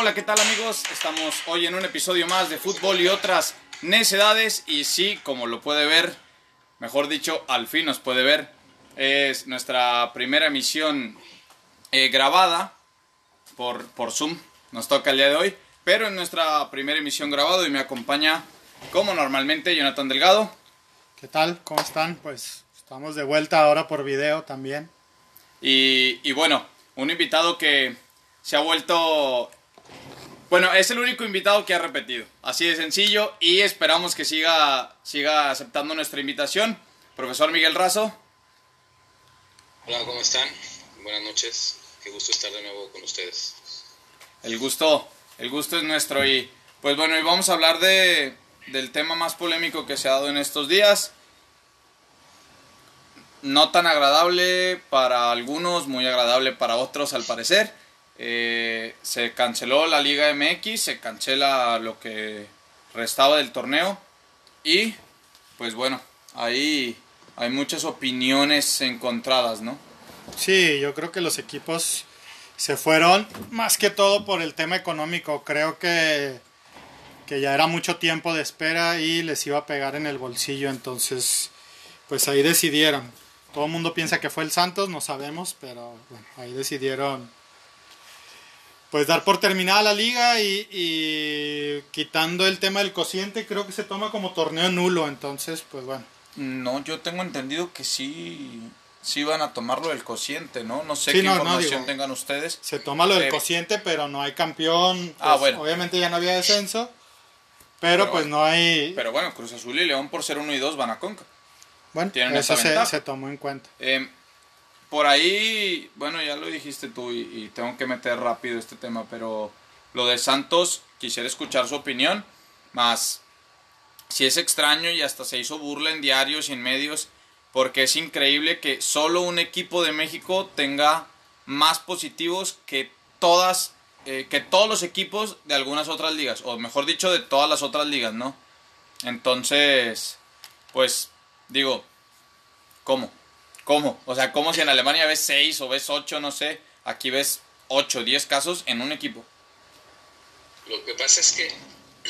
Hola, ¿qué tal amigos? Estamos hoy en un episodio más de fútbol y otras necedades y sí, como lo puede ver, mejor dicho, al fin nos puede ver, es nuestra primera emisión eh, grabada por, por Zoom, nos toca el día de hoy, pero en nuestra primera emisión grabada y me acompaña como normalmente Jonathan Delgado. ¿Qué tal? ¿Cómo están? Pues estamos de vuelta ahora por video también. Y, y bueno, un invitado que se ha vuelto bueno, es el único invitado que ha repetido. Así de sencillo. Y esperamos que siga, siga aceptando nuestra invitación. Profesor Miguel Razo. Hola, ¿cómo están? Buenas noches. Qué gusto estar de nuevo con ustedes. El gusto, el gusto es nuestro. Y pues bueno, hoy vamos a hablar de, del tema más polémico que se ha dado en estos días. No tan agradable para algunos, muy agradable para otros al parecer eh, se canceló la Liga MX, se cancela lo que restaba del torneo y pues bueno, ahí hay muchas opiniones encontradas, ¿no? Sí, yo creo que los equipos se fueron más que todo por el tema económico. Creo que, que ya era mucho tiempo de espera y les iba a pegar en el bolsillo, entonces pues ahí decidieron. Todo el mundo piensa que fue el Santos, no sabemos, pero bueno, ahí decidieron pues dar por terminada la liga y, quitando el tema del cociente, creo que se toma como torneo nulo, entonces, pues bueno. No, yo tengo entendido que sí, sí van a tomarlo del cociente, ¿no? No sé qué información tengan ustedes. Se toma lo del eh, cociente, pero no hay campeón. ah, pues, bueno. Obviamente ya no había descenso, pero, pues no hay... Pero bueno, Cruz Azul y León por ser uno y dos van a Conca. Bueno, eso se, se, tomó en cuenta. Eh, por ahí, bueno, ya lo dijiste tú y, tengo que meter rápido este tema, pero lo de Santos, quisiera escuchar su opinión, más si es extraño y hasta se hizo burla en diarios y en medios, porque es increíble que solo un equipo de México tenga más positivos que todas, eh, que todos los equipos de algunas otras ligas, o mejor dicho, de todas las otras ligas, ¿no? Entonces, pues, digo, ¿cómo? ¿Cómo? O sea, ¿cómo si en Alemania ves 6 o ves 8, no sé? Aquí ves 8, 10 casos en un equipo. Lo que pasa es que,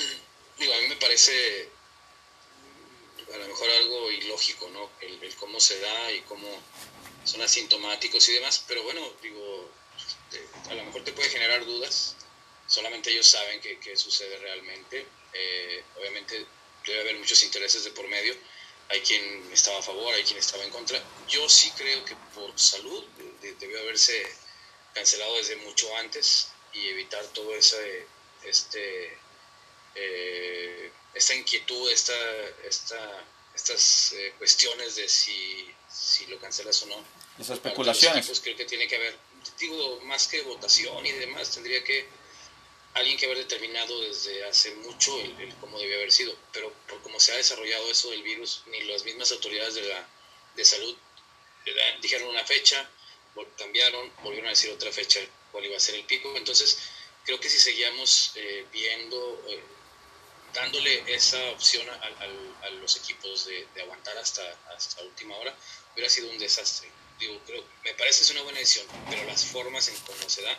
digo, a mí me parece a lo mejor algo ilógico, ¿no? El, cómo se da y cómo son asintomáticos y demás, pero bueno, digo, a lo mejor te puede generar dudas, solamente ellos saben qué sucede realmente, eh, obviamente debe haber muchos intereses de por medio, hay quien estaba a favor, hay quien estaba en contra. Yo sí creo que por salud debió haberse cancelado desde mucho antes y evitar todo ese, este, eh, esta inquietud, esta, esta, estas eh, cuestiones de si, si, lo cancelas o no. Esas especulaciones. Pues creo que tiene que haber, digo, más que votación y demás, tendría que alguien que haber determinado desde hace mucho el, cómo debía haber sido, pero por cómo se ha desarrollado eso del virus, ni las mismas autoridades de, la, de salud dijeron una fecha, cambiaron, volvieron a decir otra fecha cuál iba a ser el pico, entonces creo que si seguíamos eh, viendo, eh, dándole esa opción a, los equipos de, aguantar hasta, hasta última hora, hubiera sido un desastre. Digo, creo, me parece es una buena decisión, pero las formas en cómo se da,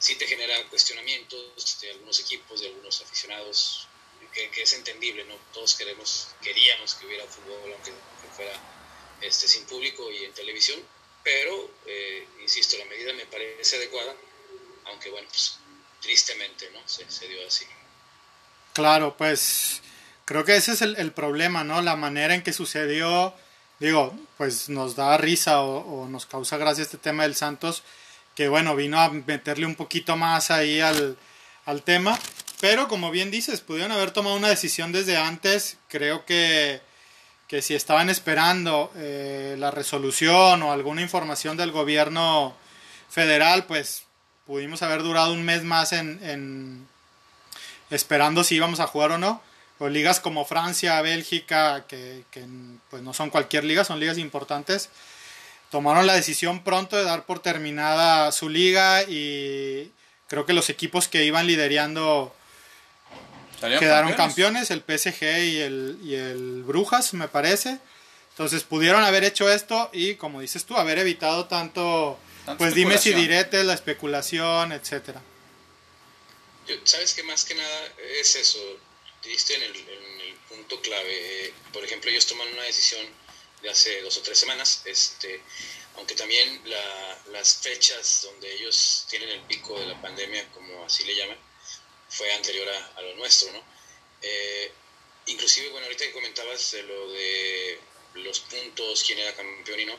sí te genera cuestionamientos de algunos equipos, de algunos aficionados, que, es entendible, ¿no? Todos queremos, queríamos que hubiera fútbol, aunque fuera este, sin público y en televisión, pero, eh, insisto, la medida me parece adecuada, aunque bueno, pues tristemente, ¿no? Se, dio así. Claro, pues creo que ese es el, problema, ¿no? La manera en que sucedió, digo, pues nos da risa o, o nos causa gracia este tema del Santos, que bueno, vino a meterle un poquito más ahí al, tema. Pero como bien dices, pudieron haber tomado una decisión desde antes. Creo que, que si estaban esperando eh, la resolución o alguna información del gobierno federal, pues pudimos haber durado un mes más en, en esperando si íbamos a jugar o no. O ligas como Francia, Bélgica, que, que pues no son cualquier liga, son ligas importantes tomaron la decisión pronto de dar por terminada su liga y creo que los equipos que iban liderando quedaron campeones? el PSG y el, y el Brujas, me parece. Entonces pudieron haber hecho esto y, como dices tú, haber evitado tanto, pues dime si direte, la especulación, etcétera. Sabes que más que nada es eso, diste en el, en el punto clave. Por ejemplo, ellos toman una decisión de hace dos o tres semanas, este, aunque también las fechas donde ellos tienen el pico de la pandemia, como así le llaman, fue anterior a, lo nuestro, ¿no? Eh, inclusive, bueno, ahorita que comentabas lo de los puntos, quién era campeón y no,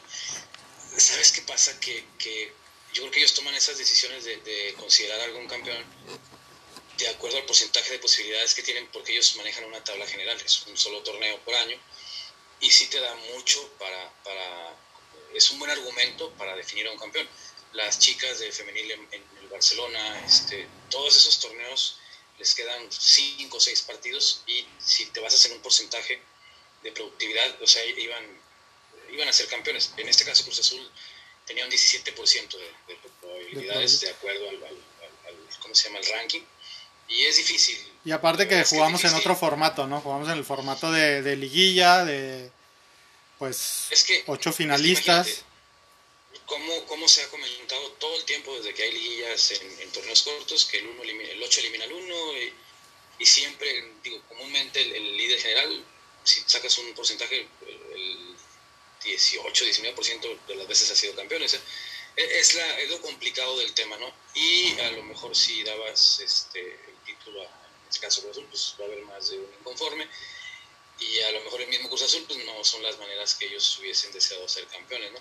¿sabes qué pasa? Que, que yo creo que ellos toman esas decisiones de, de, considerar algún campeón de acuerdo al porcentaje de posibilidades que tienen porque ellos manejan una tabla general, es un solo torneo por año y sí te da mucho para, para es un buen argumento para definir a un campeón. Las chicas de femenil en, el Barcelona, este, todos esos torneos les quedan cinco o seis partidos y si te vas a hacer un porcentaje de productividad, o sea, iban, iban a ser campeones. En este caso Cruz Azul tenía un 17% de, de, probabilidades de acuerdo al, ¿cómo se llama? el ranking. Y es difícil. Y aparte que jugamos en otro formato, ¿no? Jugamos en el formato de, de liguilla, de pues ocho finalistas. Como, como se ha comentado todo el tiempo desde que hay liguillas en, torneos cortos, que el, uno el 8 elimina al 1 y, siempre, digo, comúnmente el, líder general, si sacas un porcentaje, el 18, 19% de las veces ha sido campeón. Es, es, la, es, lo complicado del tema, ¿no? Y a lo mejor si dabas este, en este caso Cruz Azul, pues va a haber más de un inconforme. Y a lo mejor el mismo Cruz Azul, pues no son las maneras que ellos hubiesen deseado ser campeones, ¿no?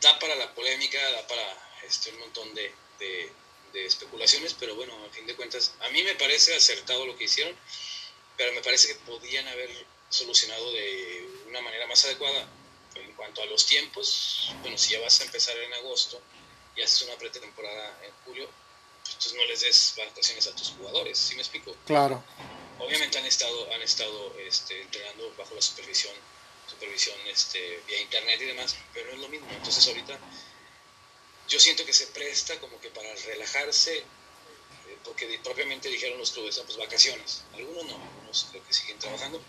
Da para la polémica, da para este, un montón de, de, de especulaciones, pero bueno, a fin de cuentas, a mí me parece acertado lo que hicieron, pero me parece que podían haber solucionado de una manera más adecuada en cuanto a los tiempos, bueno, si ya vas a empezar en agosto y haces una pretemporada en julio, entonces no les des vacaciones a tus jugadores, ¿sí me explico? Claro. Obviamente han estado, han estado este, entrenando bajo la supervisión, supervisión este, vía internet y demás, pero no es lo mismo. Entonces ahorita yo siento que se presta como que para relajarse, eh, porque propiamente dijeron los clubes, ah, pues vacaciones. Algunos no, algunos creo que siguen trabajando,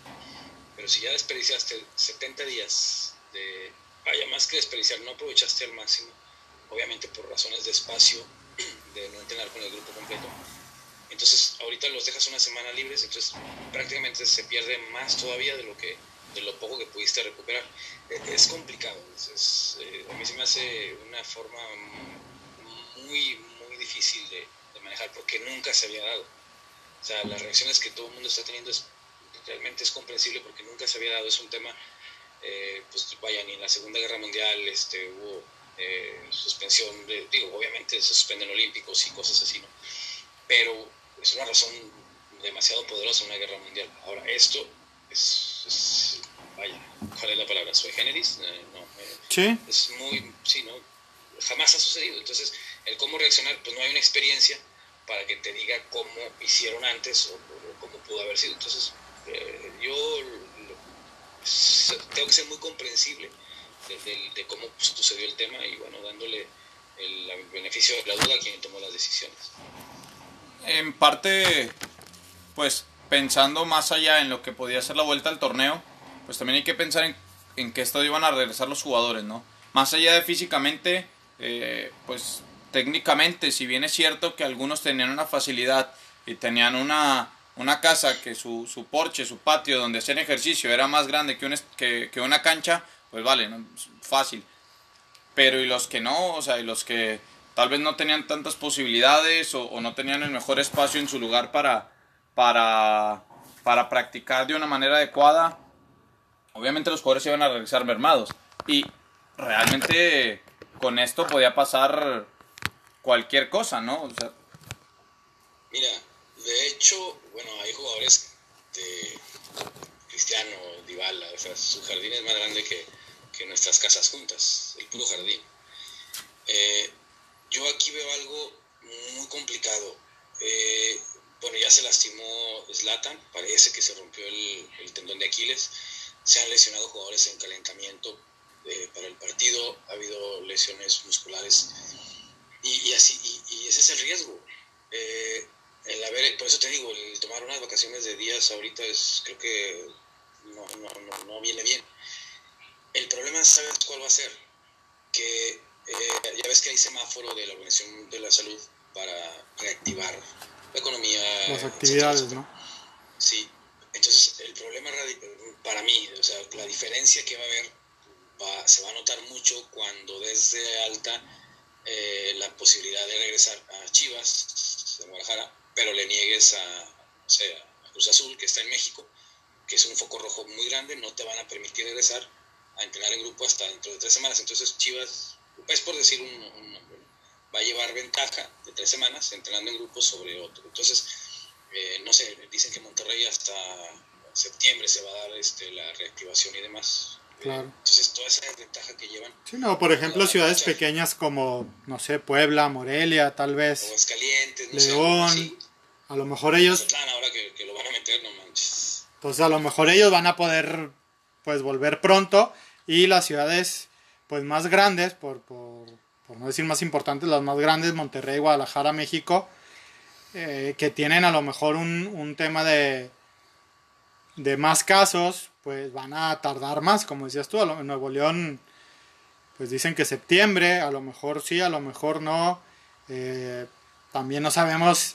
pero si ya desperdiciaste 70 días de, vaya, más que desperdiciar, no aprovechaste al máximo, obviamente por razones de espacio, de no entrenar con el grupo completo. Entonces, ahorita los dejas una semana libres, entonces prácticamente se pierde más todavía de lo que de lo poco que pudiste recuperar. E, es complicado, eh, a mí se me hace una forma muy, muy difícil de, manejar porque nunca se había dado. O sea, las reacciones que todo el mundo está teniendo es, realmente es comprensible porque nunca se había dado. Es un tema eh, pues vaya, ni en la Segunda Guerra Mundial este, hubo eh, suspensión, de, digo, obviamente suspenden olímpicos y cosas así, ¿no? Pero es una razón demasiado poderosa una guerra mundial. Ahora, esto es, vaya, ¿cuál es la palabra? ¿Sui generis? Eh, no, sí. Es muy, sí, ¿no? Jamás ha sucedido. Entonces, el cómo reaccionar, pues no hay una experiencia para que te diga cómo hicieron antes o, cómo pudo haber sido. Entonces, yo tengo que ser muy comprensible de, cómo sucedió el tema y bueno, dándole el, beneficio de la duda a quien tomó las decisiones. En parte, pues pensando más allá en lo que podía ser la vuelta al torneo, pues también hay que pensar en, en qué estado iban a regresar los jugadores, ¿no? Más allá de físicamente, eh, pues técnicamente, si bien es cierto que algunos tenían una facilidad y tenían una una casa que su, su porche, su patio donde hacían ejercicio era más grande que, un, que, que una cancha, pues vale, fácil. Pero y los que no, o sea, y los que tal vez no tenían tantas posibilidades o, no tenían el mejor espacio en su lugar para, para, para practicar de una manera adecuada, obviamente los jugadores iban a regresar mermados. Y realmente con esto podía pasar cualquier cosa, ¿no? Mira, de hecho, bueno, hay jugadores de Cristiano, Dybala, o sea, su jardín es más grande que, que nuestras casas juntas, el puro jardín. Eh, yo aquí veo algo muy complicado. Eh, bueno, ya se lastimó Zlatan, parece que se rompió el, tendón de Aquiles. Se han lesionado jugadores en calentamiento eh, para el partido, ha habido lesiones musculares y, así, y, ese es el riesgo. Eh, el haber, por eso te digo, el tomar unas vacaciones de días ahorita es, creo que no, no, no, viene bien. El problema, ¿sabes cuál va a ser? Que eh, ya ves que hay semáforo de la Organización de la Salud para reactivar la economía. Las actividades, ¿no? Sí, entonces el problema para mí, o sea, la diferencia que va a haber se va a notar mucho cuando desde alta eh, la posibilidad de regresar a Chivas de Guadalajara, pero le niegues a, o sea, a Cruz Azul, que está en México, que es un foco rojo muy grande, no te van a permitir regresar a entrenar en grupo hasta dentro de tres semanas. Entonces Chivas, es por decir un, nombre, va a llevar ventaja de tres semanas entrenando en grupo sobre otro. Entonces, eh, no sé, dicen que Monterrey hasta septiembre se va a dar este, la reactivación y demás. Claro. Entonces, toda esa ventaja que llevan. Sí, no, por ejemplo, ciudades pequeñas como, no sé, Puebla, Morelia, tal vez. Aguascalientes, León. a lo mejor ellos. ahora que, que, lo van a meter, no manches. Entonces, a lo mejor ellos van a poder, pues, volver pronto. Y las ciudades, pues, más grandes, por, por, no decir más importantes, las más grandes, Monterrey, Guadalajara, México, eh, que tienen a lo mejor un, un tema de, de más casos, pues van a tardar más, como decías tú, en Nuevo León, pues dicen que septiembre, a lo mejor sí, a lo mejor no. Eh, también no sabemos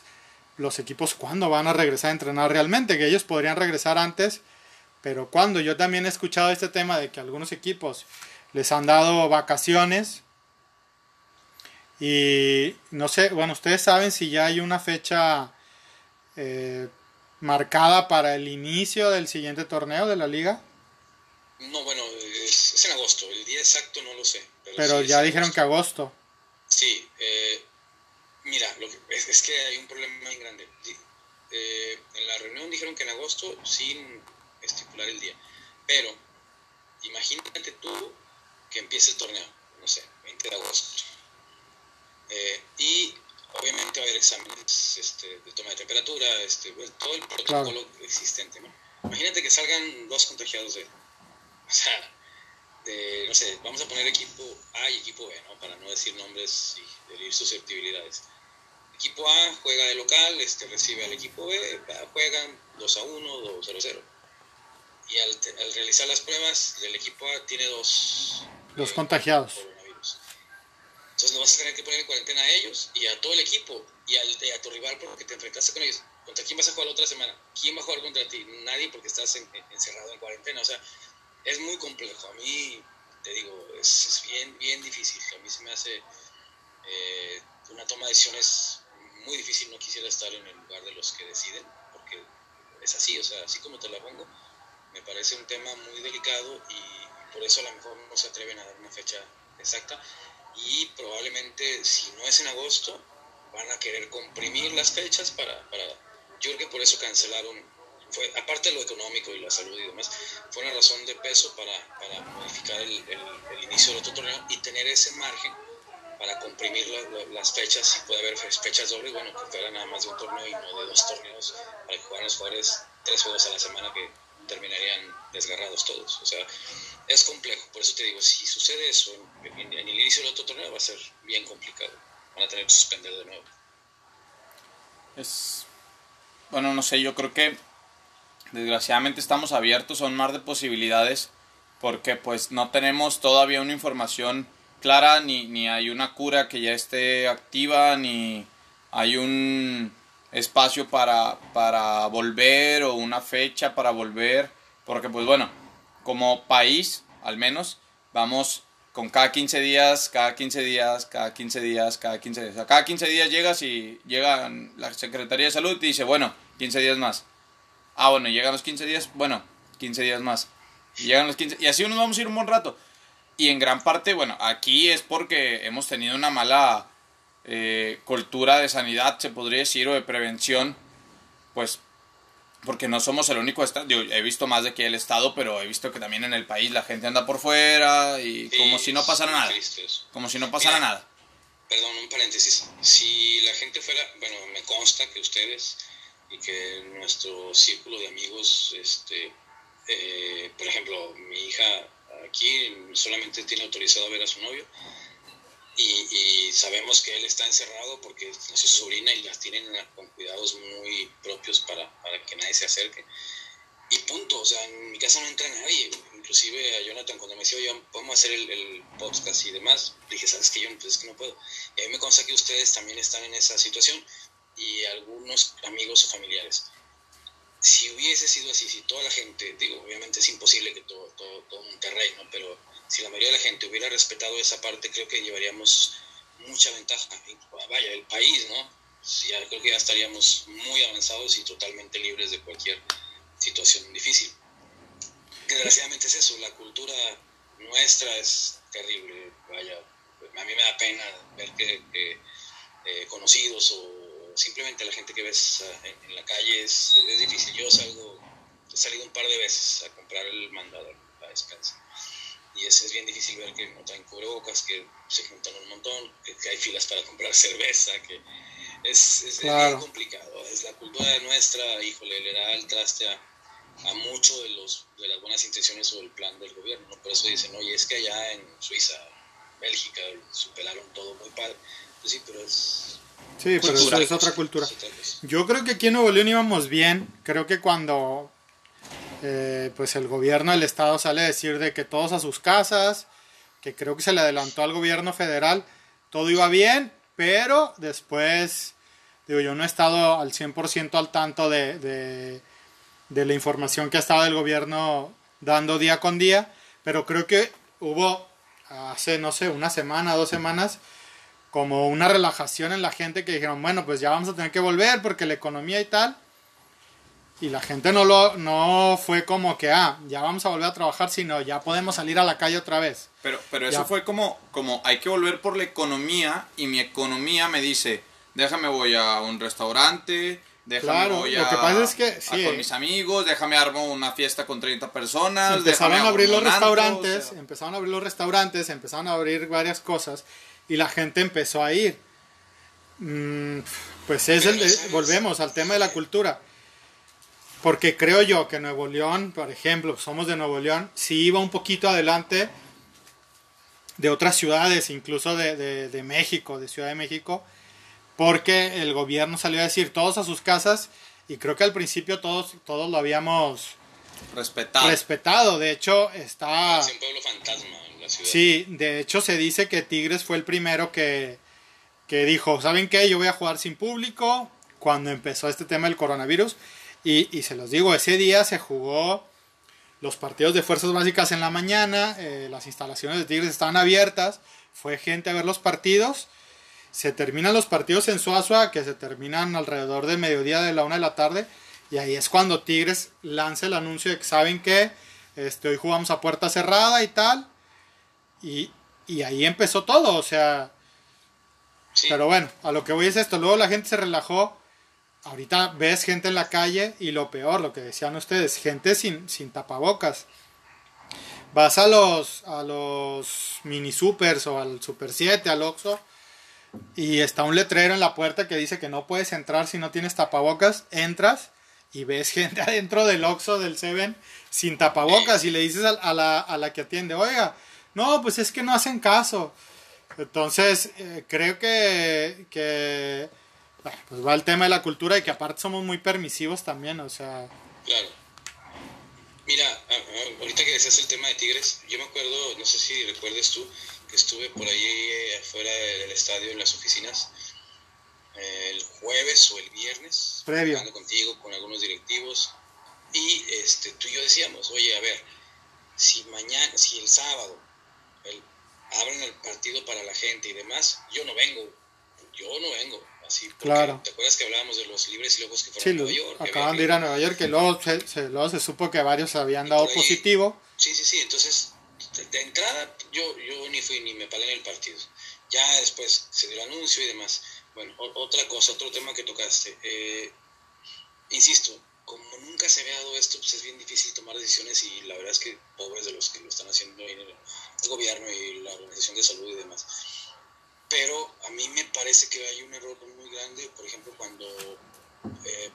los equipos cuándo van a regresar a entrenar realmente, que ellos podrían regresar antes, pero cuando yo también he escuchado este tema de que algunos equipos les han dado vacaciones y no sé, bueno, ustedes saben si ya hay una fecha eh, marcada para el inicio del siguiente torneo de la liga? No, bueno, es, en agosto. El día exacto no lo sé. Pero, ya dijeron que agosto. Sí, eh, mira, lo que, es, que hay un problema muy grande. Eh, en la reunión dijeron que en agosto sin estipular el día. Pero imagínate tú que empiece el torneo, no sé, 20 de agosto. Eh, y obviamente va a haber exámenes este, de toma de temperatura, este, todo el protocolo existente. ¿no? Imagínate que salgan dos contagiados de, o sea, de, no sé, vamos a poner equipo A y equipo B, ¿no? para no decir nombres y herir susceptibilidades. Equipo A juega de local, este, recibe al equipo B, juegan 2 a 1, 2 a 0. Y al, al realizar las pruebas, del equipo A tiene dos, dos contagiados. Entonces lo vas a tener que poner en cuarentena a ellos y a todo el equipo y, al, a tu rival porque te enfrentaste con ellos. ¿Contra quién vas a jugar la otra semana? ¿Quién va a jugar contra ti? Nadie porque estás encerrado en cuarentena. O sea, es muy complejo. A mí, te digo, es, bien, bien difícil. A mí se me hace eh, una toma de decisiones muy difícil. No quisiera estar en el lugar de los que deciden porque es así. O sea, así como te la pongo, me parece un tema muy delicado y por eso a lo mejor no se atreven a dar una fecha exacta. Y probablemente si no es en agosto van a querer comprimir las fechas para, para yo creo que por eso cancelaron fue aparte de lo económico y la salud y demás fue una razón de peso para, para modificar el, el, inicio del otro torneo y tener ese margen para comprimir las fechas y puede haber fechas dobles bueno que fuera nada más de un torneo y no de dos torneos para que jugaran los jugadores tres juegos a la semana que terminarían desgarrados todos o sea es complejo. Por eso te digo, si sucede eso en, el inicio del otro torneo va a ser bien complicado. Van a tener que suspender de nuevo. Es. Bueno, no sé, yo creo que desgraciadamente estamos abiertos a un mar de posibilidades porque pues no tenemos todavía una información clara ni, ni hay una cura que ya esté activa ni hay un espacio para, para volver o una fecha para volver porque pues bueno como país, al menos, vamos con cada 15 días, cada 15 días, cada 15 días, cada 15 días. O cada 15 días llegas y llega la Secretaría de Salud y dice, bueno, 15 días más. Ah, bueno, llegan los 15 días, bueno, 15 días más. Y llegan los 15, y así nos vamos a ir un buen rato. Y en gran parte, bueno, aquí es porque hemos tenido una mala eh, cultura de sanidad, se podría decir, o de prevención, pues porque no somos el único estado. Yo he visto más de que el estado, pero he visto que también en el país la gente anda por fuera y como si no pasara nada. Como si no pasara nada. Perdón, un paréntesis. Si la gente fuera, bueno, me consta que ustedes y que nuestro círculo de amigos, este, eh, por ejemplo, mi hija aquí solamente tiene autorizado a ver a su novio y, sabemos que él está encerrado porque es su sobrina y las tienen con cuidados muy propios para, para, que nadie se acerque. Y punto, o sea, en mi casa no entra nadie. Inclusive a Jonathan cuando me decía, oye, podemos hacer el, el, podcast y demás, dije, ¿sabes qué? Yo pues es que no puedo. Y a mí me consta que ustedes también están en esa situación. y algunos amigos o familiares. Si hubiese sido así, si toda la gente, digo, obviamente es imposible que todo, todo, todo Monterrey, ¿no? Pero si la mayoría de la gente hubiera respetado esa parte, creo que llevaríamos mucha ventaja. Vaya, el país, ¿no? Ya creo que ya estaríamos muy avanzados y totalmente libres de cualquier situación difícil. Desgraciadamente es eso, la cultura nuestra es terrible. Vaya, a mí me da pena ver que, eh, conocidos o simplemente la gente que ves eh, en, la calle es, es, difícil. Yo salgo, he salido un par de veces a comprar el mandado a despensa y es, es, bien difícil ver que no traen cubrebocas, que se juntan un montón, que, hay filas para comprar cerveza, que es, es, bien complicado. Es la cultura nuestra, híjole, le da el traste a, a mucho de, los, de las buenas intenciones o el plan del gobierno. Por eso dicen, oye, es que allá en Suiza, Bélgica, superaron todo muy padre. Pues sí, pero es... Sí, pero eso es otra cultura. Yo creo que aquí en Nuevo León íbamos bien. Creo que cuando eh, pues el gobierno del estado sale a decir de que todos a sus casas, que creo que se le adelantó al gobierno federal, todo iba bien, pero después, digo, yo no he estado al 100% al tanto de, de, la información que ha estado el gobierno dando día con día, pero creo que hubo hace, no sé, una semana, dos semanas, como una relajación en la gente que dijeron, bueno, pues ya vamos a tener que volver porque la economía y tal, y la gente no lo no fue como que ah ya vamos a volver a trabajar sino ya podemos salir a la calle otra vez. Pero pero eso fue como como hay que volver por la economía y mi economía me dice déjame voy a un restaurante déjame voy a, lo que pasa es que con mis amigos déjame armo una fiesta con 30 personas empezaron a abrir los restaurantes empezaron a abrir los restaurantes empezaron a abrir varias cosas y la gente empezó a ir. Mm, pues es el volvemos al tema de la cultura porque creo yo que Nuevo León, por ejemplo, somos de Nuevo León, sí iba un poquito adelante de otras ciudades, incluso de, México, de Ciudad de México, porque el gobierno salió a decir todos a sus casas y creo que al principio todos, todos lo habíamos respetado. respetado. De hecho, está... Es un pueblo fantasma en la ciudad. Sí, de hecho se dice que Tigres fue el primero que, que dijo, ¿saben qué? Yo voy a jugar sin público cuando empezó este tema del coronavirus y, se los digo, ese día se jugó los partidos de fuerzas básicas en la mañana, eh, las instalaciones de Tigres estaban abiertas, fue gente a ver los partidos. Se terminan los partidos en Suazua, que se terminan alrededor del mediodía de la una de la tarde. Y ahí es cuando Tigres lanza el anuncio de que saben que este, hoy jugamos a puerta cerrada y tal. Y, y ahí empezó todo, o sea. Pero bueno, a lo que voy es esto. Luego la gente se relajó ahorita ves gente en la calle y lo peor, lo que decían ustedes, gente sin, sin tapabocas. Vas a los, a los mini supers o al Super 7, al Oxxo, y está un letrero en la puerta que dice que no puedes entrar si no tienes tapabocas. Entras y ves gente adentro del Oxxo, del Seven, sin tapabocas y le dices a, la, a la que atiende, oiga, no, pues es que no hacen caso. Entonces, eh, creo que, que pues va el tema de la cultura y que aparte somos muy permisivos también, o sea... Claro. Mira, ahorita que decías el tema de Tigres, yo me acuerdo, no sé si recuerdes tú, que estuve por ahí eh, afuera del estadio en las oficinas eh, el jueves o el viernes, previo. contigo, con algunos directivos, y este, tú y yo decíamos, oye, a ver, si mañana, si el sábado abren el partido para la gente y demás, yo no vengo, yo no vengo, claro. ¿Te acuerdas que hablábamos de los libres y locos que fueron a Nueva York? Acaban de ir a Nueva York, que luego se, luego se supo que varios habían dado positivo. Sí, sí, sí. Entonces, de, entrada, yo, yo ni fui ni me palé en el partido. Ya después se dio el anuncio y demás. Bueno, otra cosa, otro tema que tocaste. Eh, insisto, como nunca se había dado esto, pues es bien difícil tomar decisiones y la verdad es que pobres de los que lo están haciendo en el gobierno y la Organización de Salud y demás pero a mí me parece que hay un error muy grande, por ejemplo, cuando eh,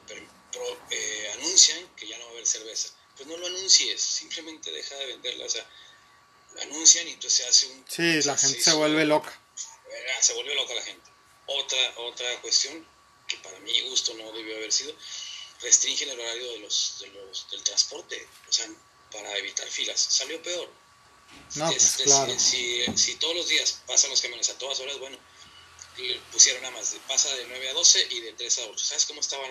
eh, anuncian que ya no va a haber cerveza. Pues no lo anuncies, simplemente deja de venderla. O sea, anuncian y entonces se hace un... Sí, la gente se, vuelve loca. Se vuelve loca la gente. Otra, otra cuestión, que para mi gusto no debió haber sido, restringen el horario de los, de los, del transporte, o sea, para evitar filas. Salió peor no, pues, claro. si, si, todos los días pasan los camiones a todas horas, bueno, le pusieron nada más, pasa de 9 a 12 y de 3 a 8. ¿Sabes cómo estaban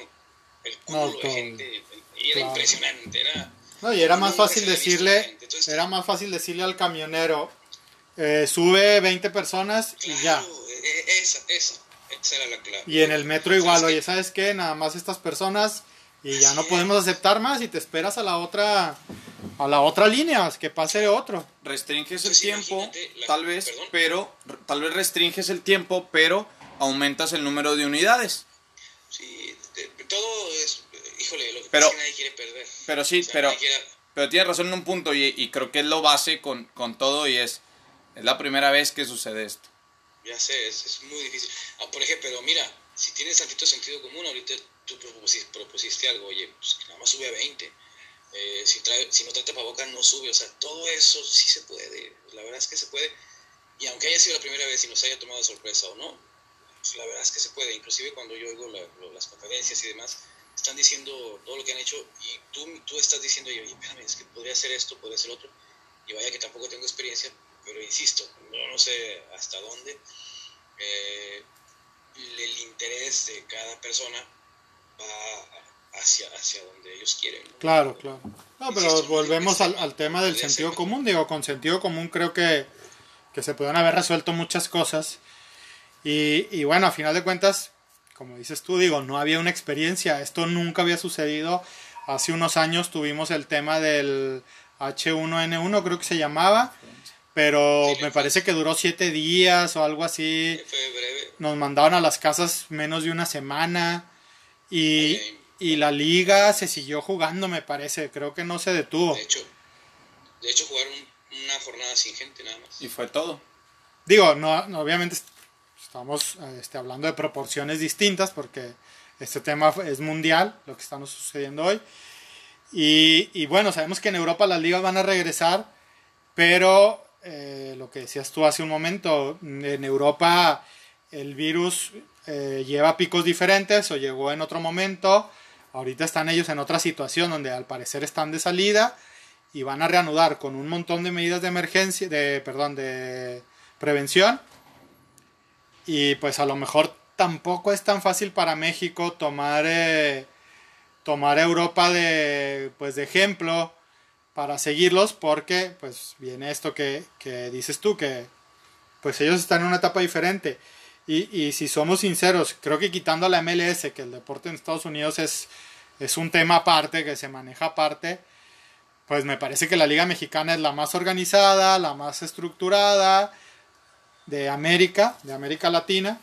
el cúmulo de gente? Y era impresionante, era... No, y era más fácil decirle, era más fácil decirle al camionero, eh, sube 20 personas y ya. E, e, esa, esa, esa era la clave. Y en el metro igual, oye, ¿sabes qué? Nada más estas personas y ya no podemos aceptar más y te esperas a la otra a la otra línea, que pase otro. Restringes el tiempo, tal vez, pero tal vez restringes el tiempo, pero aumentas el número de unidades. Sí, todo es, híjole, lo que pero, pasa es que nadie quiere perder. Pero sí, pero, pero tienes razón en un punto y, y, creo que es lo base con, con todo y es, es la primera vez que sucede esto. Ya sé, es, es muy difícil. Ah, por ejemplo, pero mira, si tienes tantito sentido común, ahorita tú propusiste, algo, oye, pues nada más sube a 20 eh, si, trae, si no trae tapabocas no sube, o sea, todo eso sí se puede, la verdad es que se puede, y aunque haya sido la primera vez y nos haya tomado sorpresa o no, pues la verdad es que se puede, inclusive cuando yo oigo las conferencias y demás, están diciendo todo lo que han hecho y tú, tú estás diciendo, oye, espérame, es que podría hacer esto, podría hacer otro, y vaya que tampoco tengo experiencia, pero insisto, yo no sé hasta dónde eh, el interés de cada persona va hacia, hacia donde ellos quieren. Claro, claro. No, pero volvemos al, al, tema del sentido común. Digo, con sentido común creo que, que se pueden haber resuelto muchas cosas. Y, y, bueno, a final de cuentas, como dices tú, digo, no había una experiencia. Esto nunca había sucedido. Hace unos años tuvimos el tema del H1N1, creo que se llamaba. Pero me parece que duró siete días o algo así. Nos mandaron a las casas menos de una semana. Y, y la liga se siguió jugando, me parece. Creo que no se detuvo. De hecho, de hecho jugaron una jornada sin gente nada más. Y fue todo. Digo, no, obviamente estamos este, hablando de proporciones distintas porque este tema es mundial, lo que estamos sucediendo hoy. Y, y bueno, sabemos que en Europa las ligas van a regresar, pero eh, lo que decías tú hace un momento, en Europa el virus eh, lleva picos diferentes o llegó en otro momento Ahorita están ellos en otra situación donde al parecer están de salida y van a reanudar con un montón de medidas de emergencia, de, perdón, de prevención. Y pues a lo mejor tampoco es tan fácil para México tomar, eh, tomar Europa de, pues de ejemplo para seguirlos porque pues viene esto que, que dices tú, que pues ellos están en una etapa diferente. Y, si somos sinceros, creo que quitando la MLS, que el deporte en Estados Unidos es, es un tema aparte, que se maneja aparte, pues me parece que la Liga Mexicana es la más organizada, la más estructurada de América, de América Latina,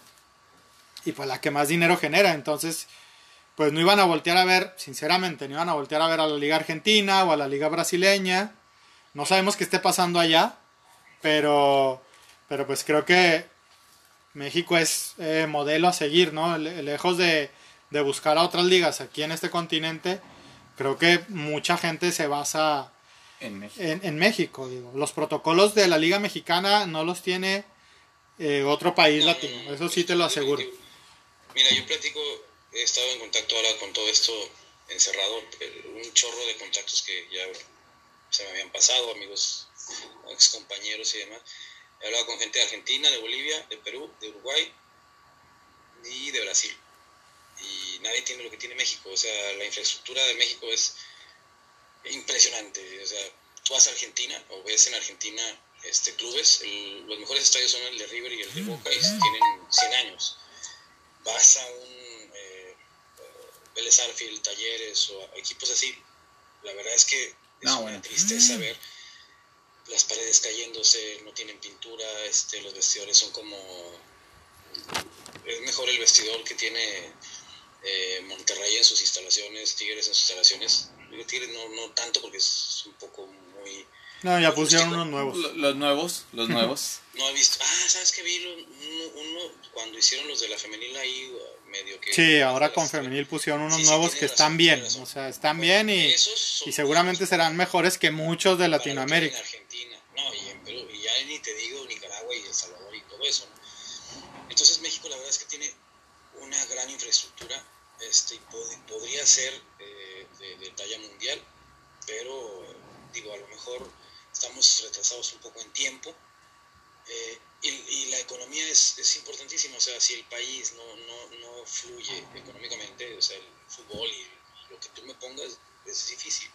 y pues la que más dinero genera. Entonces, pues no iban a voltear a ver, sinceramente, no iban a voltear a ver a la Liga Argentina o a la Liga Brasileña. No sabemos qué esté pasando allá, pero, pero pues creo que México es eh, modelo a seguir, ¿no? Lejos de, buscar a otras ligas aquí en este continente, creo que mucha gente se basa en México. digo. Los protocolos de la Liga Mexicana no los tiene eh, otro país latino, eso sí te lo aseguro. Mira, yo platico, he estado en contacto ahora con todo esto encerrado, un chorro de contactos que ya se me habían pasado, amigos, ex compañeros y demás. He hablado con gente de Argentina, de Bolivia, de Perú, de Uruguay y de Brasil. Y nadie tiene lo que tiene México. O sea, la infraestructura de México es impresionante. O sea, tú vas a Argentina o ves en Argentina este, clubes, los mejores estadios son el de River y el de Boca y tienen 100 años. Vas a un eh, Vélez Arfield, Talleres o equipos así, la verdad es que es una tristeza ver las paredes cayéndose, no tienen pintura, este, los vestidores son como... Es mejor el vestidor que tiene eh, Monterrey en sus instalaciones, Tigres en sus instalaciones. Tigres no, no tanto porque es un poco muy... No, ya pusieron unos nuevos. Los, nuevos, los nuevos. no he visto. Ah, ¿sabes qué vi? Uno, cuando hicieron los de la femenil ahí, medio que. Sí, ahora con femenil pusieron unos nuevos que están bien. O sea, están bien y, y seguramente serán mejores que muchos de Latinoamérica. En Argentina, no, y en Perú, y ya ni te digo Nicaragua y El Salvador y todo eso. Entonces, México, la verdad es que tiene una gran infraestructura este, y podría ser eh, de, de talla mundial, pero digo, a lo mejor estamos retrasados un poco en tiempo Eh, y, la economía es, es, importantísima, o sea, si el país no, no, no fluye económicamente, o sea, el fútbol y lo que tú me pongas es difícil.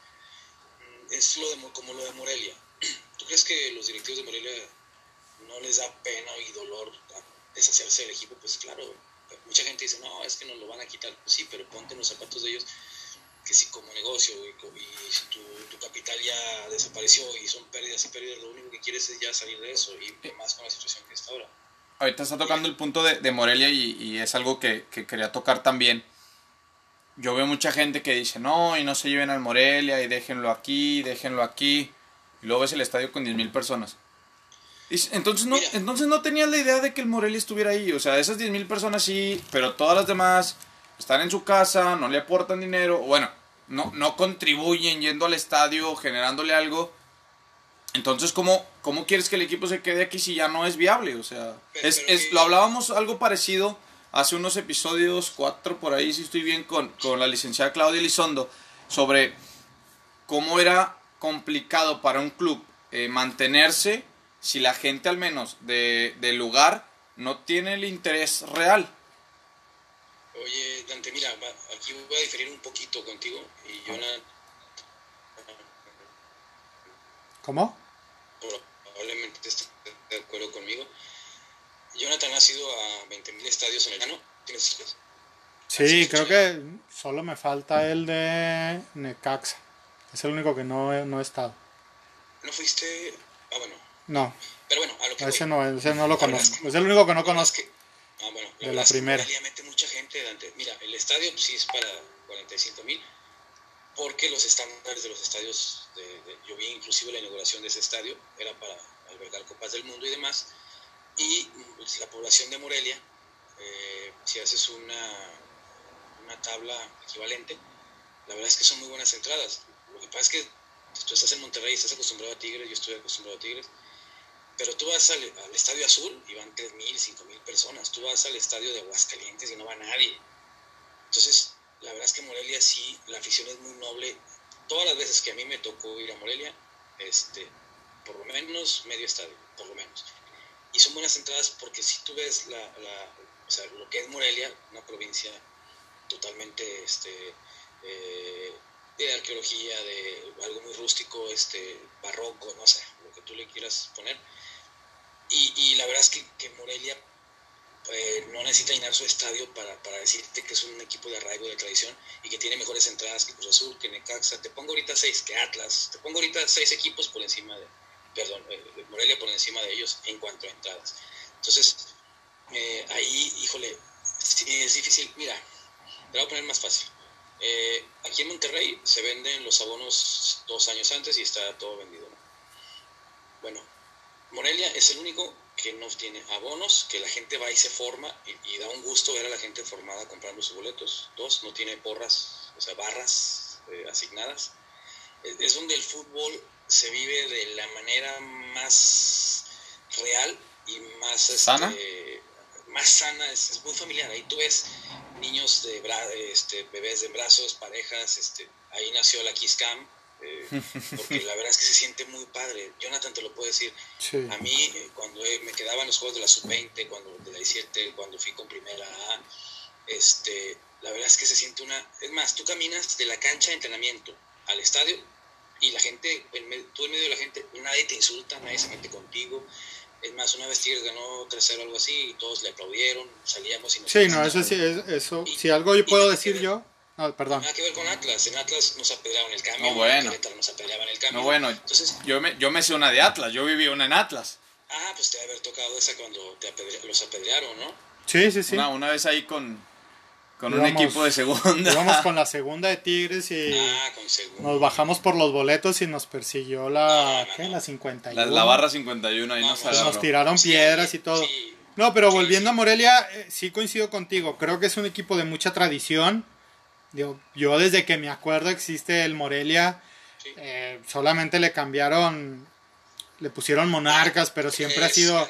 Mm, es lo de, como lo de Morelia. ¿Tú crees que los directivos de Morelia no les da pena y dolor deshacerse del equipo? Pues claro, mucha gente dice, no, es que nos lo van a quitar. Pues sí, pero ponte en los zapatos de ellos que si como negocio y, tu, tu, capital ya desapareció y son pérdidas y pérdidas, lo único que quieres es ya salir de eso y más con la situación que está ahora. Ahorita está tocando el punto de, de Morelia y, y, es algo que, que, quería tocar también. Yo veo mucha gente que dice, no, y no se lleven al Morelia y déjenlo aquí, déjenlo aquí. Y luego ves el estadio con 10.000 personas. Entonces no, entonces no tenías la idea de que el Morelia estuviera ahí. O sea, esas 10.000 personas sí, pero todas las demás están en su casa, no le aportan dinero, bueno, no, no contribuyen yendo al estadio, generándole algo. Entonces, ¿cómo, ¿cómo quieres que el equipo se quede aquí si ya no es viable? O sea, es, es, lo hablábamos algo parecido hace unos episodios, cuatro por ahí, si estoy bien, con, con la licenciada Claudia Elizondo, sobre cómo era complicado para un club eh, mantenerse si la gente al menos de, del lugar no tiene el interés real. Oye, Dante, mira, aquí voy a diferir un poquito contigo y Jonathan. ¿Cómo? Probablemente estés de acuerdo conmigo. Jonathan ha sido a 20.000 estadios en el año. ¿Tienes Sí, creo que solo me falta el de Necaxa. Es el único que no, no he estado. ¿No fuiste? Ah, bueno. No. Pero bueno, a lo que ese, no, ese no lo conozco. Es, el único que no conozco. Ah, bueno, la de la primera. mete mucha gente. Dante. Mira, el estadio pues, sí es para 45 mil, porque los estándares de los estadios, de, yo vi inclusive la inauguración de ese estadio, era para albergar copas del mundo y demás. Y pues, la población de Morelia, eh, si haces una, una tabla equivalente, la verdad es que son muy buenas entradas. Lo que pasa es que tú estás en Monterrey, estás acostumbrado a Tigres, yo estoy acostumbrado a Tigres pero tú vas al, Estadio Azul y van 3.000, 5.000 personas. Tú vas al estadio de Aguascalientes y no va nadie. Entonces, la verdad es que Morelia sí, la afición es muy noble. Todas las veces que a mí me tocó ir a Morelia, este, por lo menos medio estadio, por lo menos. Y son buenas entradas porque si tú ves la, la o sea, lo que es Morelia, una provincia totalmente este, eh, de arqueología, de algo muy rústico, este, barroco, no sé, lo que tú le quieras poner y, la verdad es que, Morelia eh, no necesita llenar su estadio para, decirte que es un equipo de arraigo de tradición y que tiene mejores entradas que Cruz Azul, que Necaxa. Te pongo ahorita seis, que Atlas. Te pongo ahorita seis equipos por encima de, perdón, eh, Morelia por encima de ellos en cuanto a entradas. Entonces, eh, ahí, híjole, es difícil. Mira, te voy a poner más fácil. aquí en Monterrey se venden los abonos dos años antes y está todo vendido. Bueno, Morelia es el único que no tiene abonos, que la gente va y se forma y, da un gusto ver a la gente formada comprando sus boletos. Dos, no tiene porras, o sea, barras eh, asignadas. Es, donde el fútbol se vive de la manera más real y más sana, este, más sana es, muy familiar. Ahí tú ves niños de este, bebés de brazos, parejas, este, ahí nació la Kiss Cam eh, porque la verdad es que se siente muy padre. Jonathan te lo puedo decir. A mí, eh, cuando me quedaba en los juegos de la sub-20, cuando de la 17, cuando fui con primera A, este, la verdad es que se siente una... Es más, tú caminas de la cancha de entrenamiento al estadio y la gente, tú en medio de la gente, nadie te insulta, nadie se mete contigo. Es más, una vez Tigres ganó 3-0 o algo así y todos le aplaudieron, salíamos y nos... Sí, no, eso sí, eso, si algo yo puedo decir yo no, perdón. Nada que ver con Atlas. En Atlas nos apedreaban el cambio. No, bueno. nos apedreaban el cambio. No, bueno. Entonces, yo, me, yo me sé una de Atlas. Yo viví una en Atlas. Ah, pues te debe haber tocado esa cuando te los apedrearon, ¿no? Sí, sí, sí. Una, una vez ahí con, con un equipo de segunda. Íbamos con la segunda de Tigres y ah, con segunda. nos bajamos por los boletos y nos persiguió la, ¿qué? la 51. La, la, barra 51 ahí nos Nos tiraron piedras y todo. No, pero volviendo a Morelia, eh, sí coincido contigo. Creo que es un equipo de mucha tradición yo desde que me acuerdo existe el Morelia, eh, solamente le cambiaron, le pusieron monarcas, pero siempre ha sido,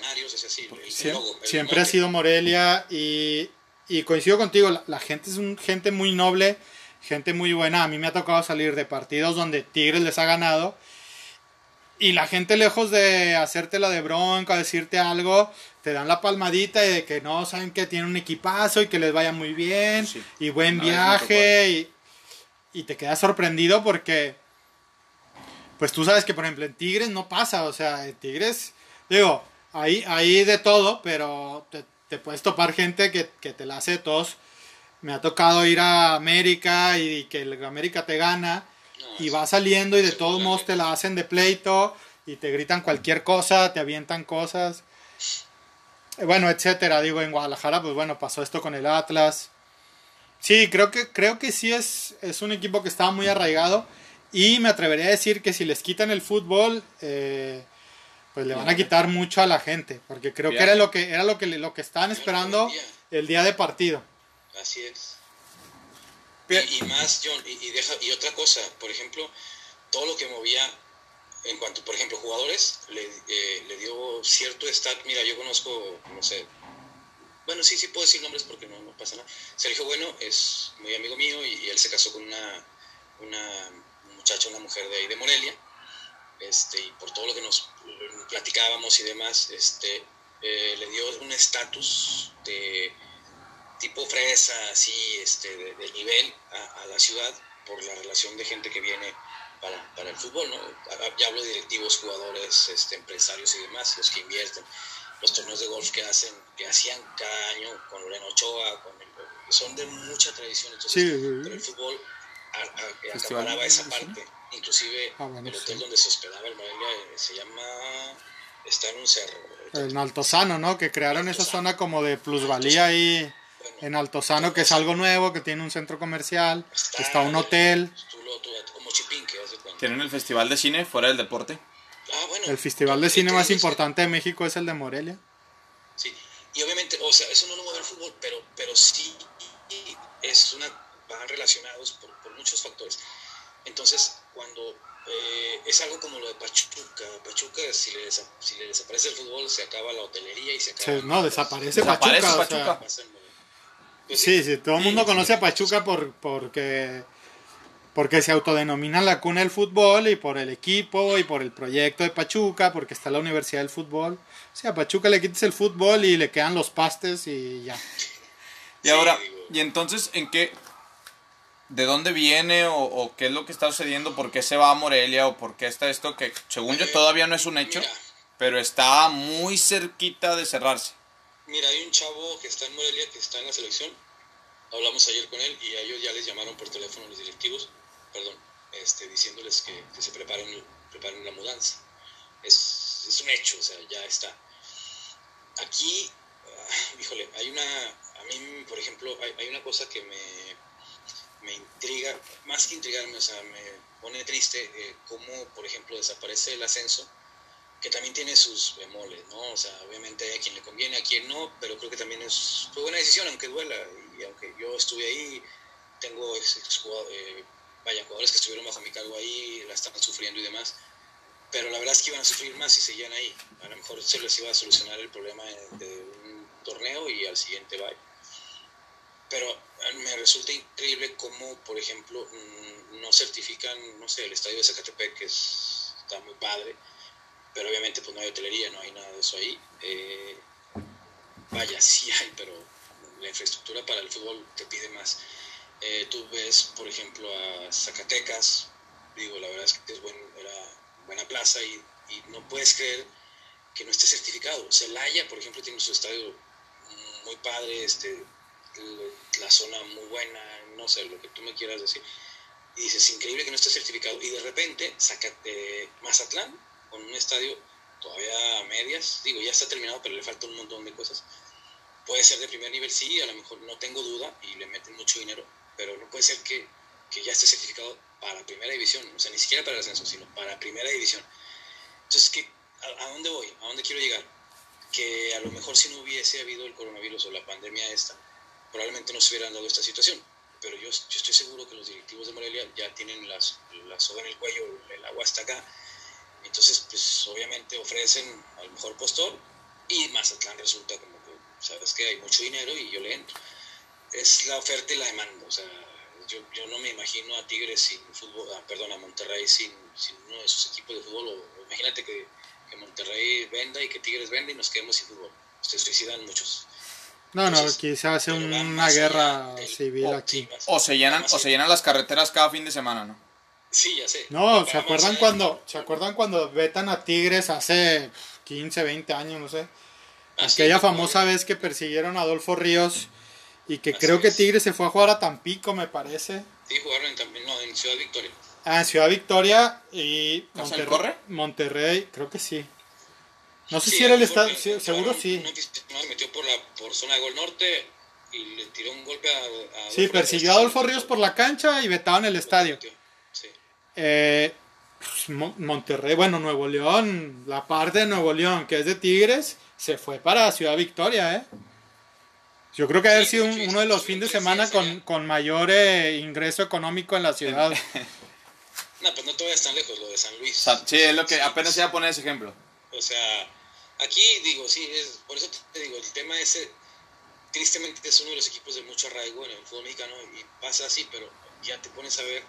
siempre, ha sido Morelia y, coincido contigo, la, gente es un, gente muy noble, gente muy buena. A mí me ha tocado salir de partidos donde Tigres les ha ganado Y la gente lejos de hacerte la de bronca, decirte algo, te dan la palmadita de que no, saben que tienen un equipazo y que les vaya muy bien Sí. y buen viaje y, y te quedas sorprendido porque pues tú sabes que por ejemplo en Tigres no pasa, o sea, en Tigres, digo, ahí, ahí de todo, pero te, te puedes topar gente que, que te la hace todos. Me ha tocado ir a América y que el América te gana No, y va saliendo y de todos modos te la hacen de pleito y te gritan cualquier cosa, te avientan cosas. Bueno, etcétera. Digo, en Guadalajara, pues bueno, pasó esto con el Atlas. Sí, creo que, creo que sí es, es un equipo que estaba muy arraigado. Y me atrevería a decir que si les quitan el fútbol, eh, pues le van a quitar mucho a la gente. Porque creo que era lo que, era lo que, lo que estaban esperando el día de partido. Así es. Y, y más, John, y, y deja, y otra cosa, por ejemplo, todo lo que movía en cuanto, por ejemplo, jugadores, le, eh, le dio cierto stat. Mira, yo conozco, no sé, bueno, sí, sí puedo decir nombres porque no, no pasa nada. Sergio Bueno es muy amigo mío y, él se casó con una, una muchacha, una mujer de ahí de Morelia. Este, y por todo lo que nos platicábamos y demás, este, eh, le dio un estatus de tipo fresa, así, este, de, nivel a la ciudad por la relación de gente que viene para, para el fútbol, ¿no? Ya hablo de directivos, jugadores, este, empresarios y demás, los que invierten, los torneos de golf que hacen, que hacían cada año con Lorena Ochoa, con el- son de mucha tradición, entonces, Sí, sí. pero el fútbol a- a- Festival acaparaba esa sí. parte, inclusive Ah, bueno, el hotel sí. donde se hospedaba el Morelia eh, se llama, está en un cerro, En Altozano, ¿no? Que crearon esa Altozano. zona como de plusvalía ahí en Altozano, que es algo nuevo, que tiene un centro comercial, que está un hotel, Tú lo- tú- Tienen el festival de cine fuera del deporte. Ah, bueno. el festival de cine Sí, más sí, importante de México es el de Morelia. Sí, y obviamente, o sea, eso no lo mueve el fútbol, pero, pero sí es una, van relacionados por, por muchos factores. Entonces, cuando eh, es algo como lo de Pachuca, Pachuca, si le, desa- si le desaparece el fútbol, se acaba la hotelería y se acaba. Se- no, desaparece, Desaparece Pachuca. o Pachuca. sea, sí, sí, todo el mundo conoce a Pachuca por, porque, porque se autodenomina la cuna del fútbol y por el equipo y por el proyecto de Pachuca, porque está la Universidad del Fútbol. O sea, a Pachuca le quites el fútbol y le quedan los pastes y ya. Y Sí, ahora, digo. ¿y entonces en qué? ¿De dónde viene o, o qué es lo que está sucediendo? ¿Por qué se va a Morelia o por qué está esto que según yo Eh, todavía no es un hecho, Mira, pero está muy cerquita de cerrarse? mira, hay un chavo que está en Morelia, que está en la selección. Hablamos ayer con él y a ellos ya les llamaron por teléfono los directivos, perdón, este, diciéndoles que, se preparen, preparen la mudanza. Es, un hecho, o sea, ya está. Aquí, ah, híjole, hay una, a mí, por ejemplo, hay, hay una cosa que me, me intriga, más que intrigarme, o sea, me pone triste eh, cómo, por ejemplo, desaparece el ascenso, que también tiene sus bemoles, ¿no? O sea, obviamente hay a quien le conviene, a quien no, pero creo que también es, fue buena decisión, aunque duela, y aunque yo estuve ahí, tengo ex- ex- eh, vaya, jugadores que estuvieron bajo mi cargo ahí, la estaban sufriendo y demás, pero la verdad es que iban a sufrir más si seguían ahí. A lo mejor se les iba a solucionar el problema de un torneo y al siguiente bye. Pero me resulta increíble cómo, por ejemplo, mm, no certifican, no sé, el estadio de Zacatepec, que es- está muy padre, pero obviamente pues no hay hotelería, no hay nada de eso ahí. Eh, vaya, sí hay, pero la infraestructura para el fútbol te pide más. Eh, tú ves, por ejemplo, a Zacatecas, digo, la verdad es que es buen, era buena plaza y, no puedes creer que no esté certificado. Celaya, por ejemplo, tiene su estadio muy padre, este, la zona muy buena, no sé, lo que tú me quieras decir. Y dices, increíble que no esté certificado. Y de repente, saca, eh, Mazatlán, con un estadio todavía a medias, digo, ya está terminado, pero le falta un montón de cosas. Puede ser de primer nivel, sí, a lo mejor no tengo duda, y le meten mucho dinero, pero no puede ser que, que ya esté certificado para primera división, o sea, ni siquiera para el ascenso, sino para primera división. Entonces, ¿qué, a, ¿a dónde voy? ¿A dónde quiero llegar? Que a lo mejor si no hubiese habido el coronavirus o la pandemia esta, probablemente no se hubieran dado esta situación. Pero yo, yo estoy seguro que los directivos de Morelia ya tienen las, la soga en el cuello, el agua hasta acá. Entonces, pues obviamente ofrecen al mejor postor y Mazatlán resulta como que, sabes que hay mucho dinero y yo le entro. Es la oferta y la demanda. O sea, yo, yo no me imagino a Tigres sin fútbol, ah, perdón, a Monterrey sin, sin uno de sus equipos de fútbol o, imagínate que, que Monterrey venda y que Tigres venda y nos quedemos sin fútbol. Se suicidan muchos. No, no, Entonces, se hace una guerra del- civil oh, aquí. sí, más- O se llenan, o se llenan las carreteras cada fin de semana, ¿no? Sí, ya sé. No, ¿se acuerdan cuando, ¿se acuerdan cuando vetan a Tigres hace 15, 20 años, no sé? Ah, Aquella famosa vez que persiguieron a Adolfo Ríos y que Así creo que es. Tigres se fue a jugar a Tampico, me parece. Sí, jugaron en, también, no, en Ciudad Victoria. Ah, en Ciudad Victoria y ¿Casa del Monterrey, Corre? Monterrey, creo que sí. No sé Sí, si era el estadio, sí, seguro sí. Un aficionado se metió por la por zona de Gol Norte y le tiró un golpe a, a Sí, persiguió a Adolfo Ríos por la cancha y vetaban el estadio. Sí. Eh, pues, Mon- Monterrey, bueno, Nuevo León, la parte de Nuevo León que es de Tigres, se fue para Ciudad Victoria, ¿eh? Yo creo que ha Sí, sido un- sí, uno de los sí, fines de semana sí, con, sí. con mayor eh, ingreso económico en la ciudad. No, pues no te vayas tan lejos, lo de San Luis. Sea, sí, es lo que apenas iba a poner ese ejemplo. O sea, aquí digo, sí, es, por eso te digo, el tema ese, tristemente es uno de los equipos de mucho arraigo en el fútbol mexicano y pasa así, pero ya te pones a ver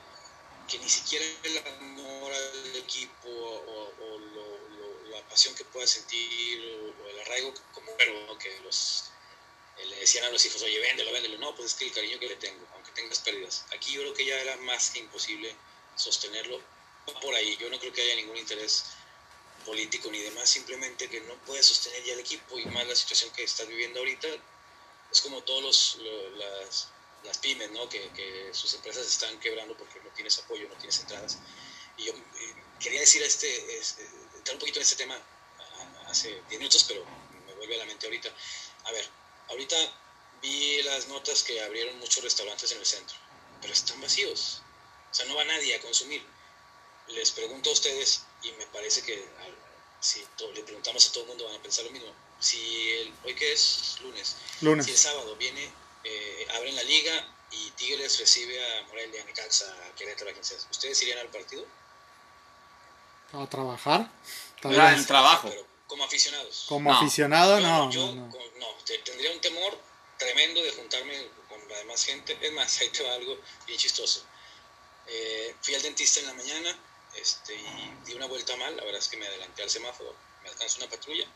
que ni siquiera el amor al equipo o, o lo- lo- la pasión que puedas sentir o, o el arraigo como verbo, ¿no? que los eh, le decían a los hijos, oye, véndelo, véndelo. No, pues es que el cariño que le tengo, aunque tengas pérdidas. Aquí yo creo que ya era más que imposible sostenerlo por ahí. Yo no creo que haya ningún interés político ni demás, simplemente que no puedes sostener ya el equipo y más la situación que estás viviendo ahorita. Es como todos los, lo- las, las pymes, ¿no? Que, que sus empresas están quebrando porque no tienes apoyo, no tienes entradas. Y yo eh, quería decir este, es- eh, entrar un poquito en este tema ah, hace 10 minutos, pero me vuelve a la mente ahorita. A ver, ahorita vi las notas que abrieron muchos restaurantes en el centro, pero están vacíos. O sea, no va nadie a consumir. Les pregunto a ustedes, y me parece que al- si le preguntamos a todo el mundo van a pensar lo mismo. Si el, hoy que es lunes, Lunes. si el sábado viene, eh, abren la liga y Tigres recibe a Morelia, a Necaxa, a Querétaro, a quien sea, ¿ustedes irían al partido? A trabajar. Tal Era vez. el trabajo. Pero como aficionados. Como No. aficionado, Yo- no, yo, no, tendría un temor tremendo de juntarme con la demás gente. Es más, ahí te va algo bien chistoso. Eh, fui al dentista en la mañana este, y di una vuelta mal. La verdad es que me adelanté al semáforo. Me alcanzó una patrulla.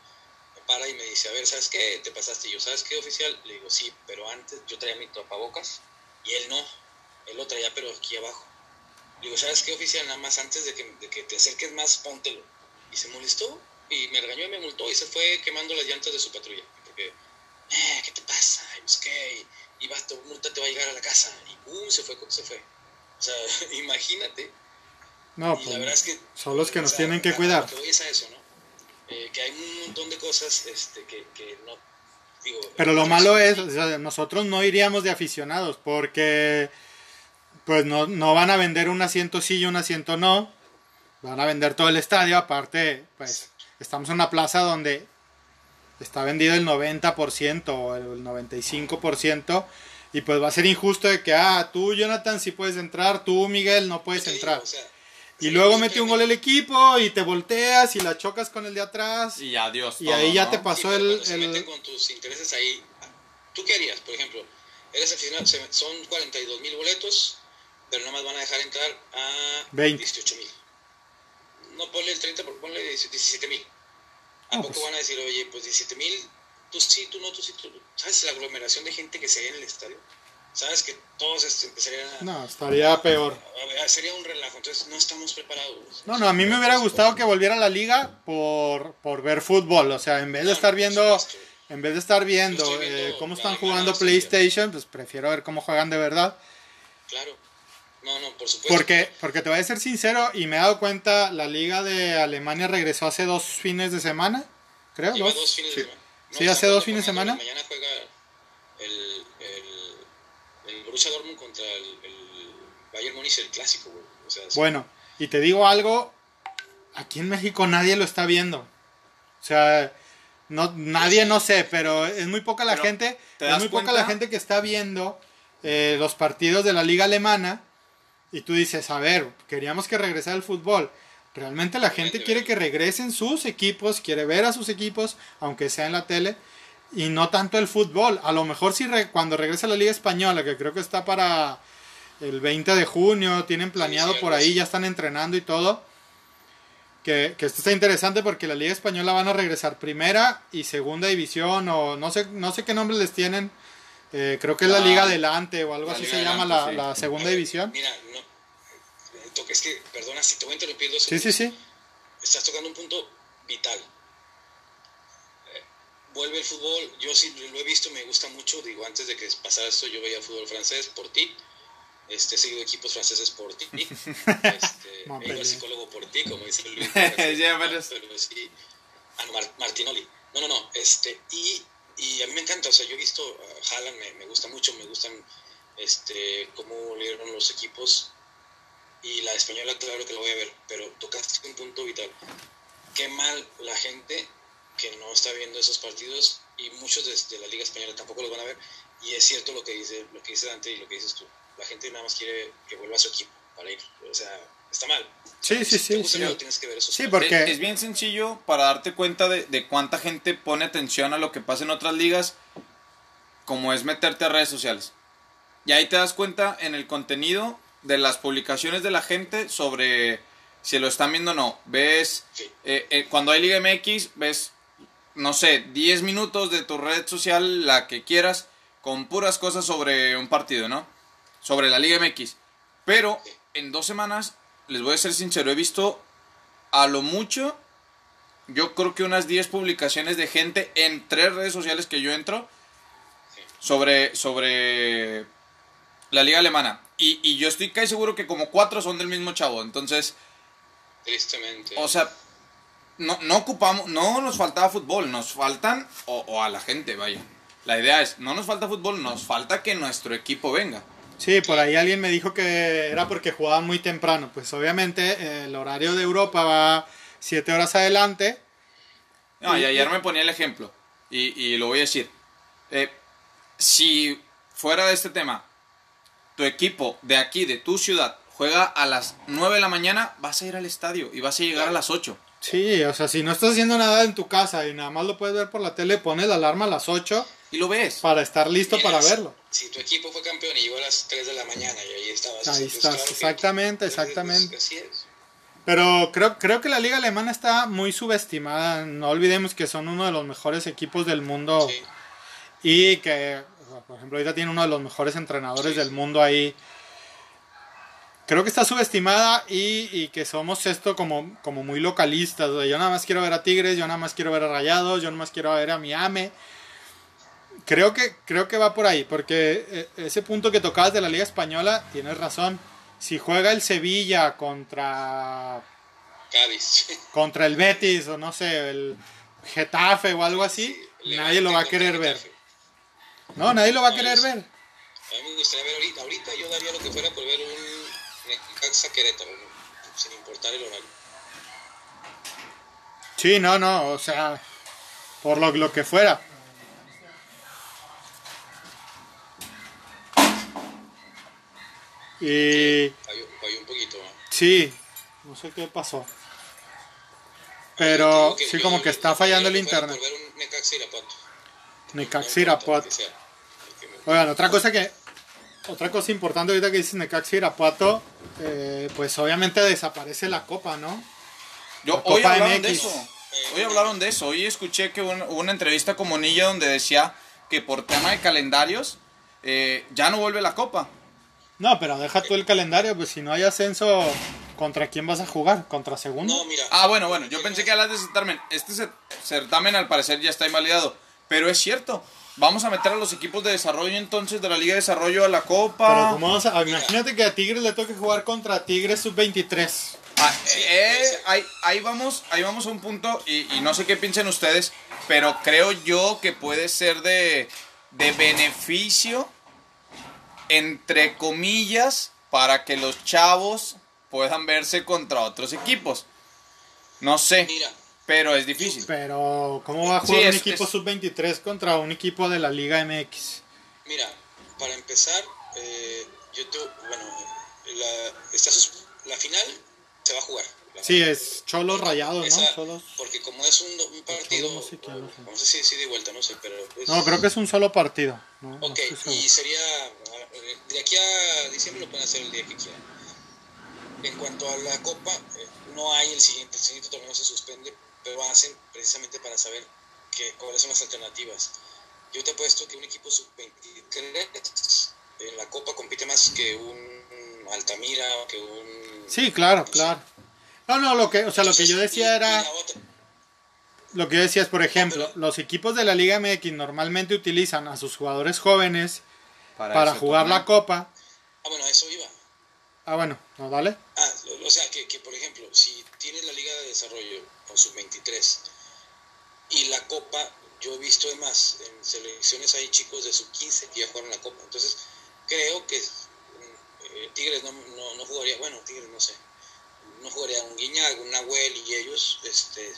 Me para y me dice, a ver, ¿sabes qué? ¿Te pasaste? Y yo, ¿sabes qué, oficial? Le digo, sí, pero antes yo traía mi tapabocas y él no. Él lo traía, pero aquí abajo. Le digo, ¿sabes qué, oficial? Nada más antes de que, de que te acerques más, póntelo. Y se molestó y me regañó y me multó y se fue quemando las llantas de su patrulla. Porque, eh, ¿qué te pasa? Y pues, ¿qué? Y vas, tu multa te va a llegar a la casa. Y pum, se fue, se fue. O sea, imagínate. No, y la verdad pues, es que... son los que nos tienen que cuidar. Que es a eso, ¿no? Eh, que hay un montón de cosas este, que, que no... Digo, Pero lo malo es, o sea, nosotros no iríamos de aficionados porque pues no, no van a vender un asiento sí y un asiento no. Van a vender todo el estadio. Aparte, pues estamos en una plaza donde está vendido el 90% o el 95%. Y pues va a ser injusto de que, ah, tú Jonathan sí puedes entrar, tú Miguel no puedes entrar. o sea, Y sí, luego mete un gol el equipo y te volteas y la chocas con el de atrás. Y adiós. Y todo, ahí ya ¿no? te pasó el... se el- meten con tus intereses ahí, ¿tú qué harías? Por ejemplo, eres aficionado, se- son 42 mil boletos, pero nomás van a dejar entrar a 20. 18 mil. No ponle el 30, pero ponle 17 mil. ¿A No, poco pues- van a decir, oye, pues 17 mil, tú sí, tú no, tú sí, tú? ¿Sabes la aglomeración de gente que sería en el estadio? ¿Sabes que todos este, empezarían a... No, estaría peor. a ver, sería un relajo, entonces no estamos preparados. No, no, a mí me hubiera gustado que volviera a la liga por, por ver fútbol. O sea, en vez de estar viendo, en vez de estar viendo, estoy viendo eh, cómo están jugando. PlayStation, pues prefiero ver cómo juegan de verdad. Claro. No, no, por supuesto. Porque, porque te voy a ser sincero y me he dado cuenta, la liga de Alemania regresó hace dos fines de semana, creo. Lleva Dos. dos fines Sí. de semana. Sí, hace dos fines de semana. Mañana juega el, el, el Borussia Dortmund contra el, el Bayern Múnich, el clásico, güey. O sea, sí. Bueno, y te digo algo, aquí en México nadie lo está viendo. O sea, no, nadie, no sé, pero es muy poca la Pero, gente, ¿te es muy poca la gente que está viendo eh, los partidos de la liga alemana y tú dices, a ver, queríamos que regresara el fútbol. Realmente la gente quiere que regresen sus equipos, quiere ver a sus equipos, aunque sea en la tele, y no tanto el fútbol. A lo mejor si re- cuando regresa la liga española, que creo que está para el 20 de junio, tienen planeado sí, por ahí, ya están entrenando y todo. que, que esto está interesante porque la Liga Española van a regresar primera y segunda división o no sé, no sé qué nombre les tienen. Eh, creo que es la Ah, Liga Adelante o algo la así se llama Adelante, la, sí. la segunda división. Mira, no, toque, es que, perdona si te voy a interrumpir dos Sí, sí, segundos. sí. Estás tocando un punto vital. Eh, vuelve el fútbol, yo sí lo he visto, me gusta mucho, digo, antes de que pasara esto yo veía fútbol francés por ti, este, he seguido equipos franceses por ti, este, he ido al psicólogo por ti, como dice Luis. Pero- sí, ah, no, Mar- Martinoli. No, no, no, este, y, y a mí me encanta, o sea, yo he visto a Haaland, me, gusta mucho, me gustan este, cómo lideran los equipos, y la española claro que lo voy a ver, pero tocaste un punto vital. Qué mal la gente que no está viendo esos partidos y muchos de la Liga Española tampoco los van a ver. Y es cierto lo que dice, lo que dice Dante y lo que dices tú. La gente nada más quiere que vuelva a su equipo para ir. O sea, está mal. Sí, sí, Si te sí. gusta sí. algo, tienes que ver esos Sí, partidos. porque- Es, es bien sencillo para darte cuenta de, de cuánta gente pone atención a lo que pasa en otras ligas, como es meterte a redes sociales. Y ahí te das cuenta en el contenido de las publicaciones de la gente sobre si lo están viendo o no. Ves, Sí. eh, eh, cuando hay Liga MX, ves, no sé, 10 minutos de tu red social, la que quieras, con puras cosas sobre un partido, ¿no? Sobre la Liga MX. Pero en dos semanas, les voy a ser sincero, he visto a lo mucho, yo creo que unas 10 publicaciones de gente en tres redes sociales que yo entro Sí. sobre, sobre la liga alemana. Y, y yo estoy casi seguro que como cuatro son del mismo chavo. Entonces, Tristemente. o sea, no, no ocupamos, no nos faltaba fútbol, nos faltan, o, o a la gente, vaya. La idea es, no nos falta fútbol, nos falta que nuestro equipo venga. Sí, por ahí alguien me dijo que era porque jugaban muy temprano. Pues obviamente el horario de Europa va siete horas adelante. No, y Y- ayer me ponía el ejemplo, y, y lo voy a decir. Eh, si fuera de este tema, tu equipo de aquí, de tu ciudad, juega a las 9 de la mañana, vas a ir al estadio y vas a llegar a las 8. Sí, o sea, si no estás haciendo nada en tu casa y nada más lo puedes ver por la tele, pones la alarma a las 8 Y lo ves. para estar listo para verlo. Si tu equipo fue campeón y llegó a las 3 de la mañana y ahí estabas. Ahí pues, estás, claro que- exactamente, pues, pues, exactamente. así es. Pero creo, creo que la liga alemana está muy subestimada. No olvidemos que son uno de los mejores equipos del mundo Sí. y que, por ejemplo, ahorita tiene uno de los mejores entrenadores Sí. del mundo ahí. Creo que está subestimada y, y que somos esto como, como muy localistas. o sea, yo nada más quiero ver a Tigres, yo nada más quiero ver a Rayados, yo nada más quiero ver a Miami. Creo que, creo que va por ahí, porque eh, ese punto que tocabas de la Liga Española, tienes razón. Si juega el Sevilla contra Cádiz. contra el Betis o no sé, el Getafe o algo así, Sí, nadie lo va a querer ver. No, nadie lo va a No, querer es- ver. A mí me gustaría ver ahorita. Ahorita yo daría lo que fuera por ver un Necaxa Querétaro, ¿no? sin importar el horario. Sí, no, no, o sea, por lo, lo que fuera. Y Falló, falló un poquito. ¿no? sí, no sé qué pasó. Pero que sí, como que está fallando el internet. Necaxa Irapuato. Oigan, otra cosa que otra cosa importante ahorita que dices Necaxa Irapuato, eh, pues obviamente desaparece la copa, ¿no? Yo, La hoy Copa hablaron de eso. Hoy hablaron de eso. Hoy escuché que un- hubo una entrevista con Monilla donde decía que por tema de calendarios eh, ya no vuelve la copa. No, pero deja tú el calendario, pues si no hay ascenso, ¿contra quién vas a jugar? ¿Contra segundo? No, mira. Ah, bueno, bueno, yo pensé que hablas de certamen. Este cer- certamen al parecer ya está invalidado. Pero es cierto. Vamos a meter a los equipos de desarrollo entonces de la Liga de Desarrollo a la Pero Copa. ¿cómo vas a- imagínate que a Tigres le toque jugar contra Tigres sub-23. Ah, eh, ahí, ahí vamos, ahí vamos a un punto y, y no sé qué piensen ustedes, pero creo yo que puede ser de, de beneficio, entre comillas, para que los chavos puedan verse contra otros equipos. No sé, Mira, pero es difícil. Pero ¿cómo va a Sí, jugar un es- equipo es- sub-23 contra un equipo de la Liga MX? mira, para empezar, eh, yo te, bueno, la, sus- la final se va a jugar. Sí, es Cholos Rayados, ¿no? Esa- Cholos. Porque como es un, un partido, no sé quién sé si, si de vuelta, no sé, pero... es- No, creo que es un solo partido. No, Ok, y sería, eh, de aquí a diciembre lo pueden hacer el día que quieran. En cuanto a la Copa, eh, no hay el siguiente, el siguiente torneo se suspende, pero hacen precisamente para saber que, cuáles son las alternativas. Yo te apuesto que un equipo sub-23 en la Copa compite más que un Altamira o que un... Sí, claro, claro. No, no, lo que, o sea, lo que yo decía era... Lo que yo decía es, por ejemplo, los equipos de la Liga MX normalmente utilizan a sus jugadores jóvenes para, jugar la Copa. Ah, bueno, eso iba. Ah, bueno, ¿no vale? Ah, o sea, que, que por ejemplo, si tienes la Liga de Desarrollo con sub-23 y la Copa, yo he visto además en selecciones hay chicos de sub-15 que ya jugaron la Copa. Entonces, creo que eh, Tigres no, no, no, jugaría, bueno, Tigres no sé, no jugaría un Guiñac, un Nahuel y ellos, este,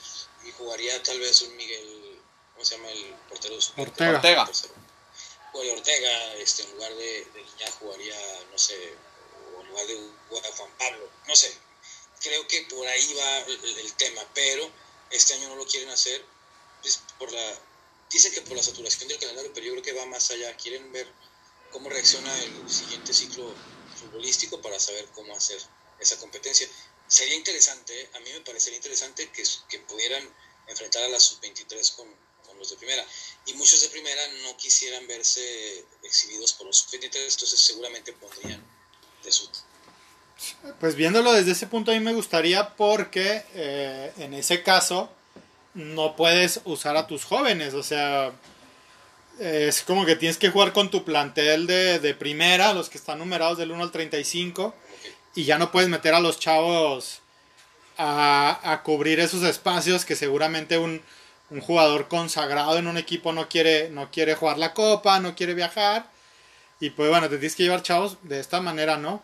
y jugaría tal vez un Miguel, ¿cómo se llama el portero? Ortega. Ortega. Jugaría Ortega, este, en lugar de, de Guiñac jugaría, no sé, o en lugar de Juan Pablo, no sé. Creo que por ahí va el, tema, pero este año no lo quieren hacer pues, por la dicen que por la saturación del calendario, pero yo creo que va más allá. Quieren ver cómo reacciona el siguiente ciclo futbolístico para saber cómo hacer esa competencia. Sería interesante, a mí me parecería interesante que, que pudieran enfrentar a las sub-23 con, con, los de primera. Y muchos de primera no quisieran verse exhibidos por los sub-23, entonces seguramente pondrían de su... Pues viéndolo desde ese punto a mí me gustaría porque eh, en ese caso no puedes usar a tus jóvenes, o sea, es como que tienes que jugar con tu plantel de, de primera, los que están numerados del 1 al 35, y ya no puedes meter a los chavos a, a cubrir esos espacios que seguramente un, un, jugador consagrado en un equipo no quiere, no quiere jugar la copa, no quiere viajar. Y pues bueno, te tienes que llevar chavos de esta manera, ¿no?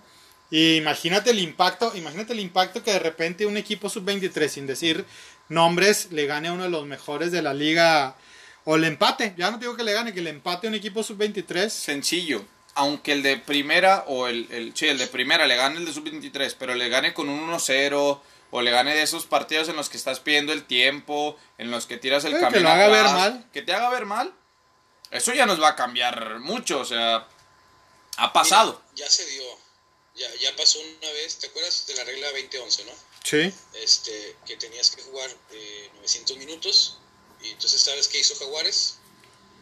Y imagínate el impacto, imagínate el impacto que de repente un equipo sub-23, sin decir nombres, le gane a uno de los mejores de la liga o el empate, ya no digo que le gane, que le empate a un equipo sub-23. Sencillo. Aunque el de primera o el, el, sí, el de primera le gane el de sub-23, pero le gane con un 1-0 o le gane de esos partidos en los que estás pidiendo el tiempo, en los que tiras el camino. Que lo haga ver mal. Que te haga ver mal. Eso ya nos va a cambiar mucho, o sea, ha pasado. ya se dio, ya, ya pasó una vez, ¿te acuerdas de la regla 2011, no? Sí. Este, que tenías que jugar eh, 900 minutos y entonces, ¿sabes qué hizo Jaguares?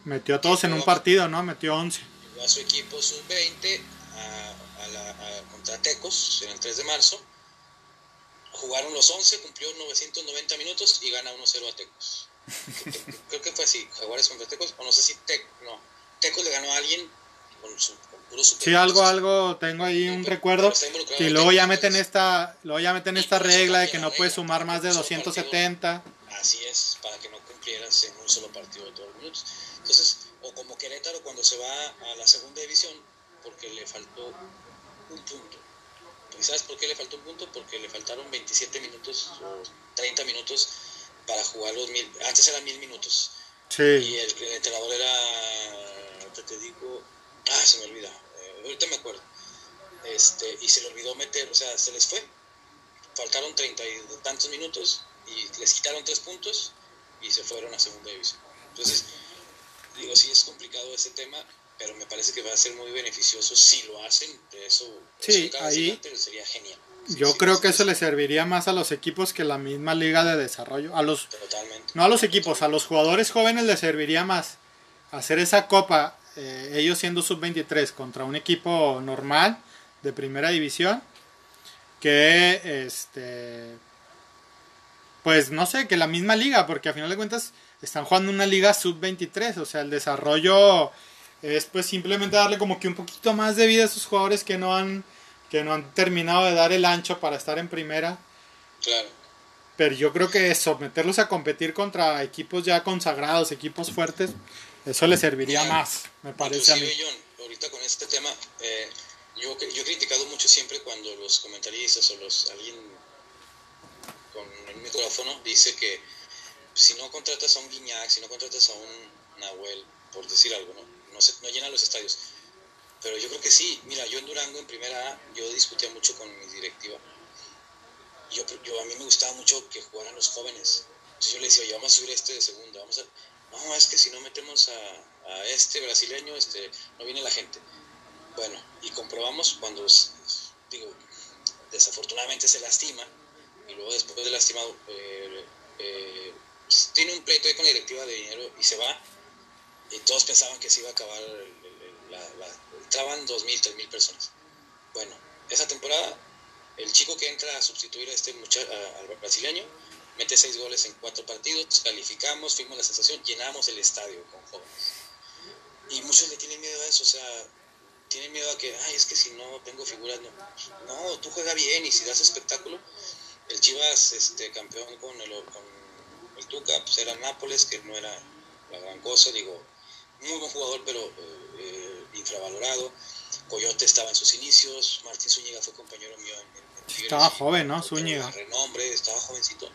Metió a todos en un partido, ¿no? Metió 11. A su equipo sub-20 a, a, la, a, contra Tecos en el 3 de marzo. Jugaron los 11, cumplió 990 minutos y gana 1-0 a Tecos. Creo que fue así, Jaguares contra Tecos, o no sé si Tec, no, Tecos le ganó a alguien con su con puro super Sí, algo, algo, tengo ahí un recuerdo. Y luego ya meten esta, luego ya meten esta regla de que no puedes sumar más de 270. Así es, para que no cumplieras en un solo partido de todos los minutos. Entonces, o como Querétaro cuando se va a la segunda división, porque le faltó un punto. ¿Y sabes por qué le faltó un punto? Porque le faltaron 27 minutos o 30 minutos para jugar los mil. Antes eran mil minutos. Sí. Y el, el entrenador era, te, te digo, ah, se me olvida, eh, ahorita me acuerdo. Este, y se le olvidó meter, o sea, se les fue. Faltaron treinta y tantos minutos y les quitaron tres puntos y se fueron a segunda división. Entonces, digo, sí es complicado ese tema, pero me parece que va a ser muy beneficioso si lo hacen. De eso, sí, eso ahí sería genial. Sí, yo sí, creo que eso le serviría más a los equipos que la misma liga de desarrollo. A los, Totalmente. No a los equipos, a los jugadores jóvenes les serviría más hacer esa copa, eh, ellos siendo sub-23 contra un equipo normal de primera división, que este pues no sé, que la misma liga, porque a final de cuentas están jugando una liga sub-23, o sea, el desarrollo es pues simplemente darle como que un poquito más de vida a esos jugadores que no han que no han terminado de dar el ancho para estar en primera. Claro. Pero yo creo que someterlos a competir contra equipos ya consagrados, equipos fuertes, eso les serviría más, me parece a mí. John, ahorita con este tema, eh, yo, yo he criticado mucho siempre cuando los comentaristas o los alguien con el micrófono dice que si no contratas a un Guiñac, si no contratas a un Nahuel, por decir algo, ¿no? No, se, no llenan los estadios. Pero yo creo que sí. Mira, yo en Durango, en primera A, yo discutía mucho con mi directiva. Yo, yo, a mí me gustaba mucho que jugaran los jóvenes. Entonces yo le decía, oye, vamos a subir este de segunda, vamos a... No, es que si no metemos a, a este brasileño, este, no viene la gente. Bueno, y comprobamos cuando, digo, desafortunadamente se lastima y luego después de lastimado eh, eh, tiene un pleito ahí con la directiva de dinero y se va y todos pensaban que se iba a acabar, la, la, entraban 2.000, 3.000 personas. Bueno, esa temporada el chico que entra a sustituir a este muchacho, al brasileño, mete seis goles en cuatro partidos, calificamos, fuimos la sensación, llenamos el estadio con jóvenes. Y muchos le tienen miedo a eso, o sea, tienen miedo a que, ay, es que si no tengo figuras, no. No, tú juegas bien y si das espectáculo. El Chivas, este, campeón con el, con el Tuca, pues era Nápoles, que no era la gran cosa, digo, muy buen jugador, pero eh, infravalorado. Coyote estaba en sus inicios, Martín Zúñiga fue compañero mío en, Estaba joven, ¿no? Zúñiga. Renombre, estaba jovencito.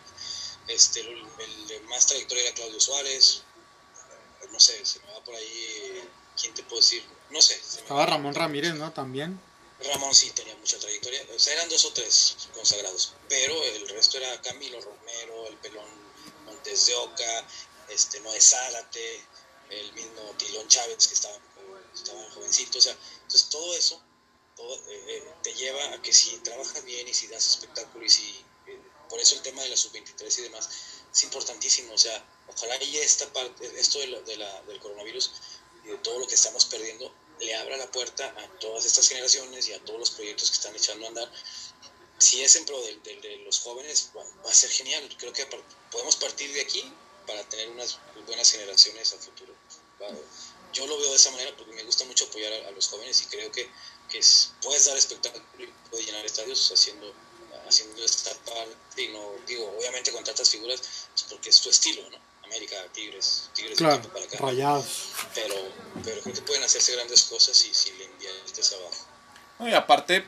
Este, el, el, más trayectoria era Claudio Suárez. No sé, se me va por ahí. ¿Quién te puedo decir? No sé. Estaba Ramón Ramírez, ¿no? También. Ramón sí tenía mucha trayectoria. O sea, eran dos o tres consagrados. Pero el resto era Camilo Romero, el pelón Montes de Oca, este, Noé Zárate, el mismo Tilón Chávez que estaba, estaba jovencito. O sea, entonces todo eso eh, eh, te lleva a que si trabajas bien y si das espectáculo y si por eso el tema de la sub-23 y demás es importantísimo. O sea, ojalá y esta parte, esto de la, del coronavirus y de todo lo que estamos perdiendo le abra la puerta a todas estas generaciones y a todos los proyectos que están echando a andar. Si es en pro de, de, los jóvenes, va, a ser genial. Creo que podemos partir de aquí para tener unas buenas generaciones a futuro. Yo lo veo de esa manera porque me gusta mucho apoyar a, a los jóvenes y creo que, que puedes dar espectáculo y puedes llenar estadios haciendo haciendo esta parte, y no, digo, obviamente con tantas figuras, pues porque es tu estilo, ¿no? América, Tigres, Tigres claro, para acá. Rayados. Pero, pero creo que pueden hacerse grandes cosas si, si le inviertes abajo. y aparte,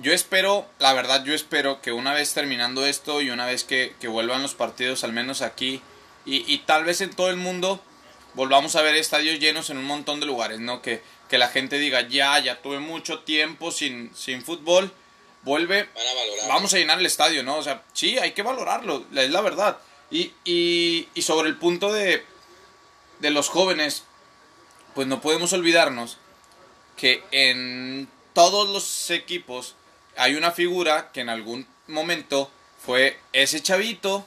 yo espero, la verdad, yo espero que una vez terminando esto y una vez que, que vuelvan los partidos, al menos aquí, y, y, tal vez en todo el mundo, volvamos a ver estadios llenos en un montón de lugares, ¿no? Que, que la gente diga, ya, ya tuve mucho tiempo sin, sin fútbol vuelve, vamos a llenar el estadio, ¿no? O sea, sí, hay que valorarlo, es la verdad. Y, y, y sobre el punto de, de los jóvenes, pues no podemos olvidarnos que en todos los equipos hay una figura que en algún momento fue ese chavito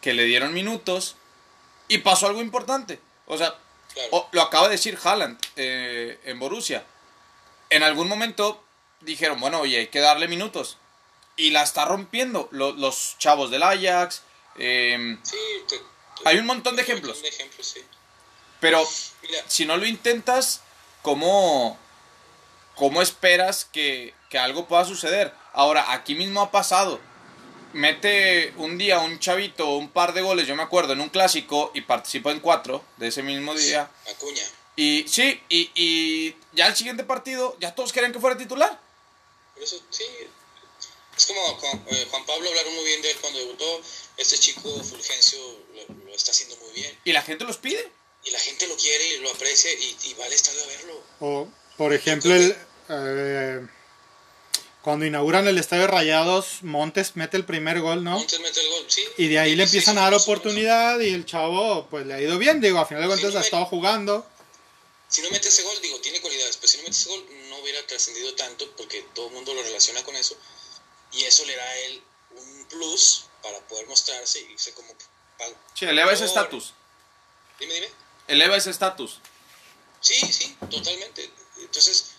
que le dieron minutos y pasó algo importante. O sea, lo acaba de decir Haaland eh, en Borussia. En algún momento dijeron, bueno, oye, hay que darle minutos. Y la está rompiendo. Los, los chavos del Ajax. Eh, sí, hay un montón de ejemplos. Sí. Pero si no lo intentas, ¿cómo, cómo esperas que, que, algo pueda suceder? Ahora, aquí mismo ha pasado. Mete un día un chavito un par de goles, yo me acuerdo, en un clásico y participó en cuatro de ese mismo día. Acuña. Y sí, y, y ya el siguiente partido, ya todos querían que fuera titular eso sí, es como eh, Juan, Pablo hablaron muy bien de él cuando debutó. Este chico Fulgencio lo, está haciendo muy bien. ¿Y la gente los pide? Y la gente lo quiere y lo aprecia y, va al estadio a verlo. O, por ejemplo, el, eh, cuando inauguran el estadio Rayados, Montes mete el primer gol, ¿no? Montes mete el gol, sí. Y de ahí le empiezan a dar oportunidad y el chavo, pues le ha ido bien, digo, a final de cuentas ha estado jugando si no mete ese gol, digo, tiene cualidades, pero si no mete ese gol no hubiera trascendido tanto porque todo el mundo lo relaciona con eso y eso le da a él un plus para poder mostrarse y irse como... Sí, eleva ese estatus. Dime, dime. Eleva ese estatus. Sí, sí, totalmente. Entonces,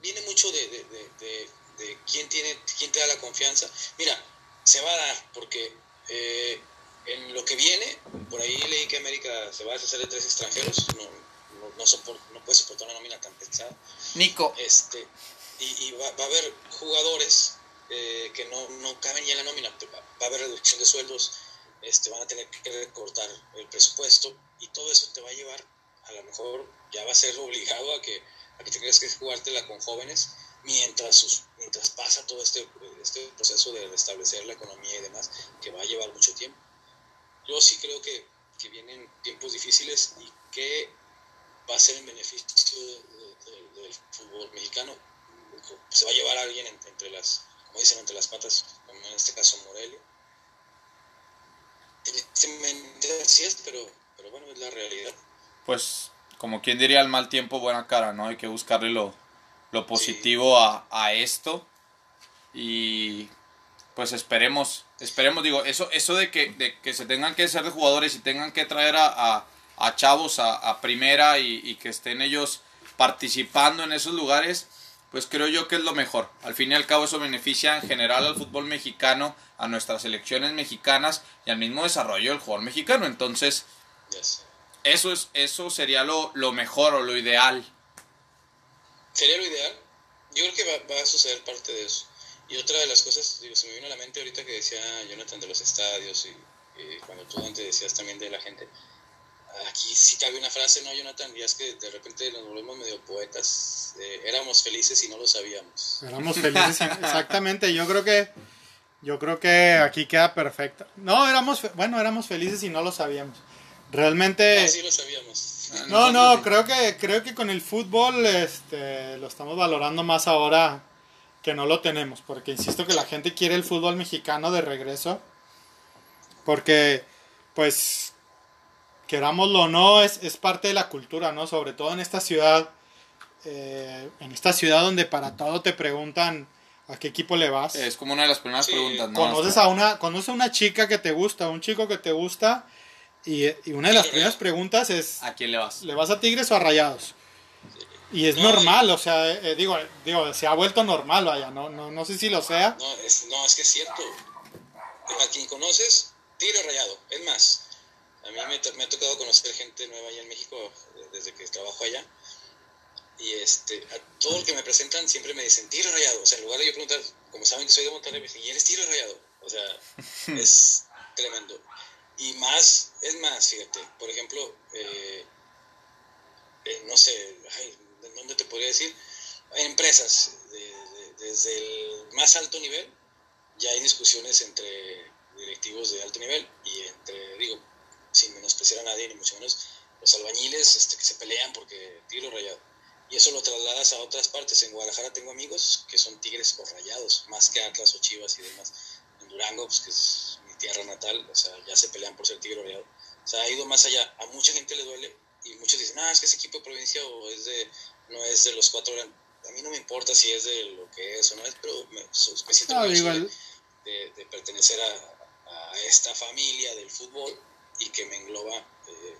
viene mucho de, de, de, de, quién, tiene, quién te da la confianza. Mira, se va a dar porque eh, en lo que viene, por ahí leí que América se va a deshacer de tres extranjeros, no, no, no puede soportar una nómina tan pesada. Nico. Este, y, va, a haber jugadores eh, que no, no caben ya en la nómina, va, a haber reducción de sueldos, este, van a tener que recortar el presupuesto y todo eso te va a llevar, a lo mejor ya va a ser obligado a que, que tengas que jugártela con jóvenes mientras, sus, mientras pasa todo este, este proceso de restablecer la economía y demás, que va a llevar mucho tiempo. Yo sí creo que, que vienen tiempos difíciles y que va a ser en beneficio del fútbol mexicano. Se va a llevar a alguien entre, las, como dicen, entre las patas, como en este caso Morelia. Tristemente así es, pero, pero bueno, es la realidad. Pues, como quien diría, al mal tiempo, buena cara, ¿no? Hay que buscarle lo, lo positivo a, a, esto. y pues esperemos, esperemos, digo, eso, eso de que, de que se tengan que ser de jugadores y tengan que traer a, a, chavos a, primera y, y, que estén ellos participando en esos lugares, pues creo yo que es lo mejor. Al fin y al cabo eso beneficia en general al fútbol mexicano, a nuestras selecciones mexicanas y al mismo desarrollo del jugador mexicano. Entonces, eso, es, eso sería lo, lo mejor o lo ideal. Sería lo ideal. Yo creo que va, a suceder parte de eso. Y otra de las cosas, digo, se me vino a la mente ahorita que decía Jonathan de los estadios y, cuando tú antes decías también de la gente. Aquí sí cabe una frase, ¿no, Jonathan? Y es que de repente nos volvemos medio poetas. Eh, éramos felices y no lo sabíamos. Éramos felices, exactamente. Yo creo que yo creo que aquí queda perfecto. No, éramos, bueno, éramos felices y no lo sabíamos. Realmente. Ah, sí lo sabíamos. No, no, creo que, creo que con el fútbol este, lo estamos valorando más ahora que no lo tenemos, porque insisto que la gente quiere el fútbol mexicano de regreso, porque pues querámoslo o no, es, es parte de la cultura, ¿no? Sobre todo en esta ciudad, eh, en esta ciudad donde para todo te preguntan a qué equipo le vas. Es como una de las primeras preguntas, ¿no? Conoces a una, conoces a una chica que te gusta, un chico que te gusta, y, y una de las primeras preguntas es... ¿A quién le vas? ¿Le vas a Tigres o a Rayados? Y es normal, o sea, eh, digo, digo, se ha vuelto normal, vaya, no, no, no sé si lo sea. No es, no, es que es cierto. A quien conoces, Tigre Rayado. Es más, a mí me, me, ha tocado conocer gente nueva allá en México desde que trabajo allá. Y este, a todo el que me presentan siempre me dicen Tigre Rayado. O sea, en lugar de yo preguntar, como saben que soy de Monterrey, me dicen, ¿y eres Tigre Rayado? O sea, es tremendo. Y más, es más, fíjate, por ejemplo, eh, eh, no sé, ay, ¿dónde te podría decir? Hay empresas, desde el más alto nivel, ya hay discusiones entre directivos de alto nivel y entre, digo, sin menospreciar a nadie, ni mucho menos, los albañiles este, que se pelean porque tiro rayado. Y eso lo trasladas a otras partes. En Guadalajara tengo amigos que son tigres por rayados, más que Atlas o Chivas y demás. En Durango, pues, que es tierra natal, o sea, ya se pelean por ser tigre rayado. O sea, ha ido más allá. A mucha gente le duele y muchos dicen, ah, es que ese equipo de provincia o es de no es de los cuatro A mí no me importa si es de lo que es o no es, pero me, siento de, pertenecer a, esta familia del fútbol y que me engloba, eh,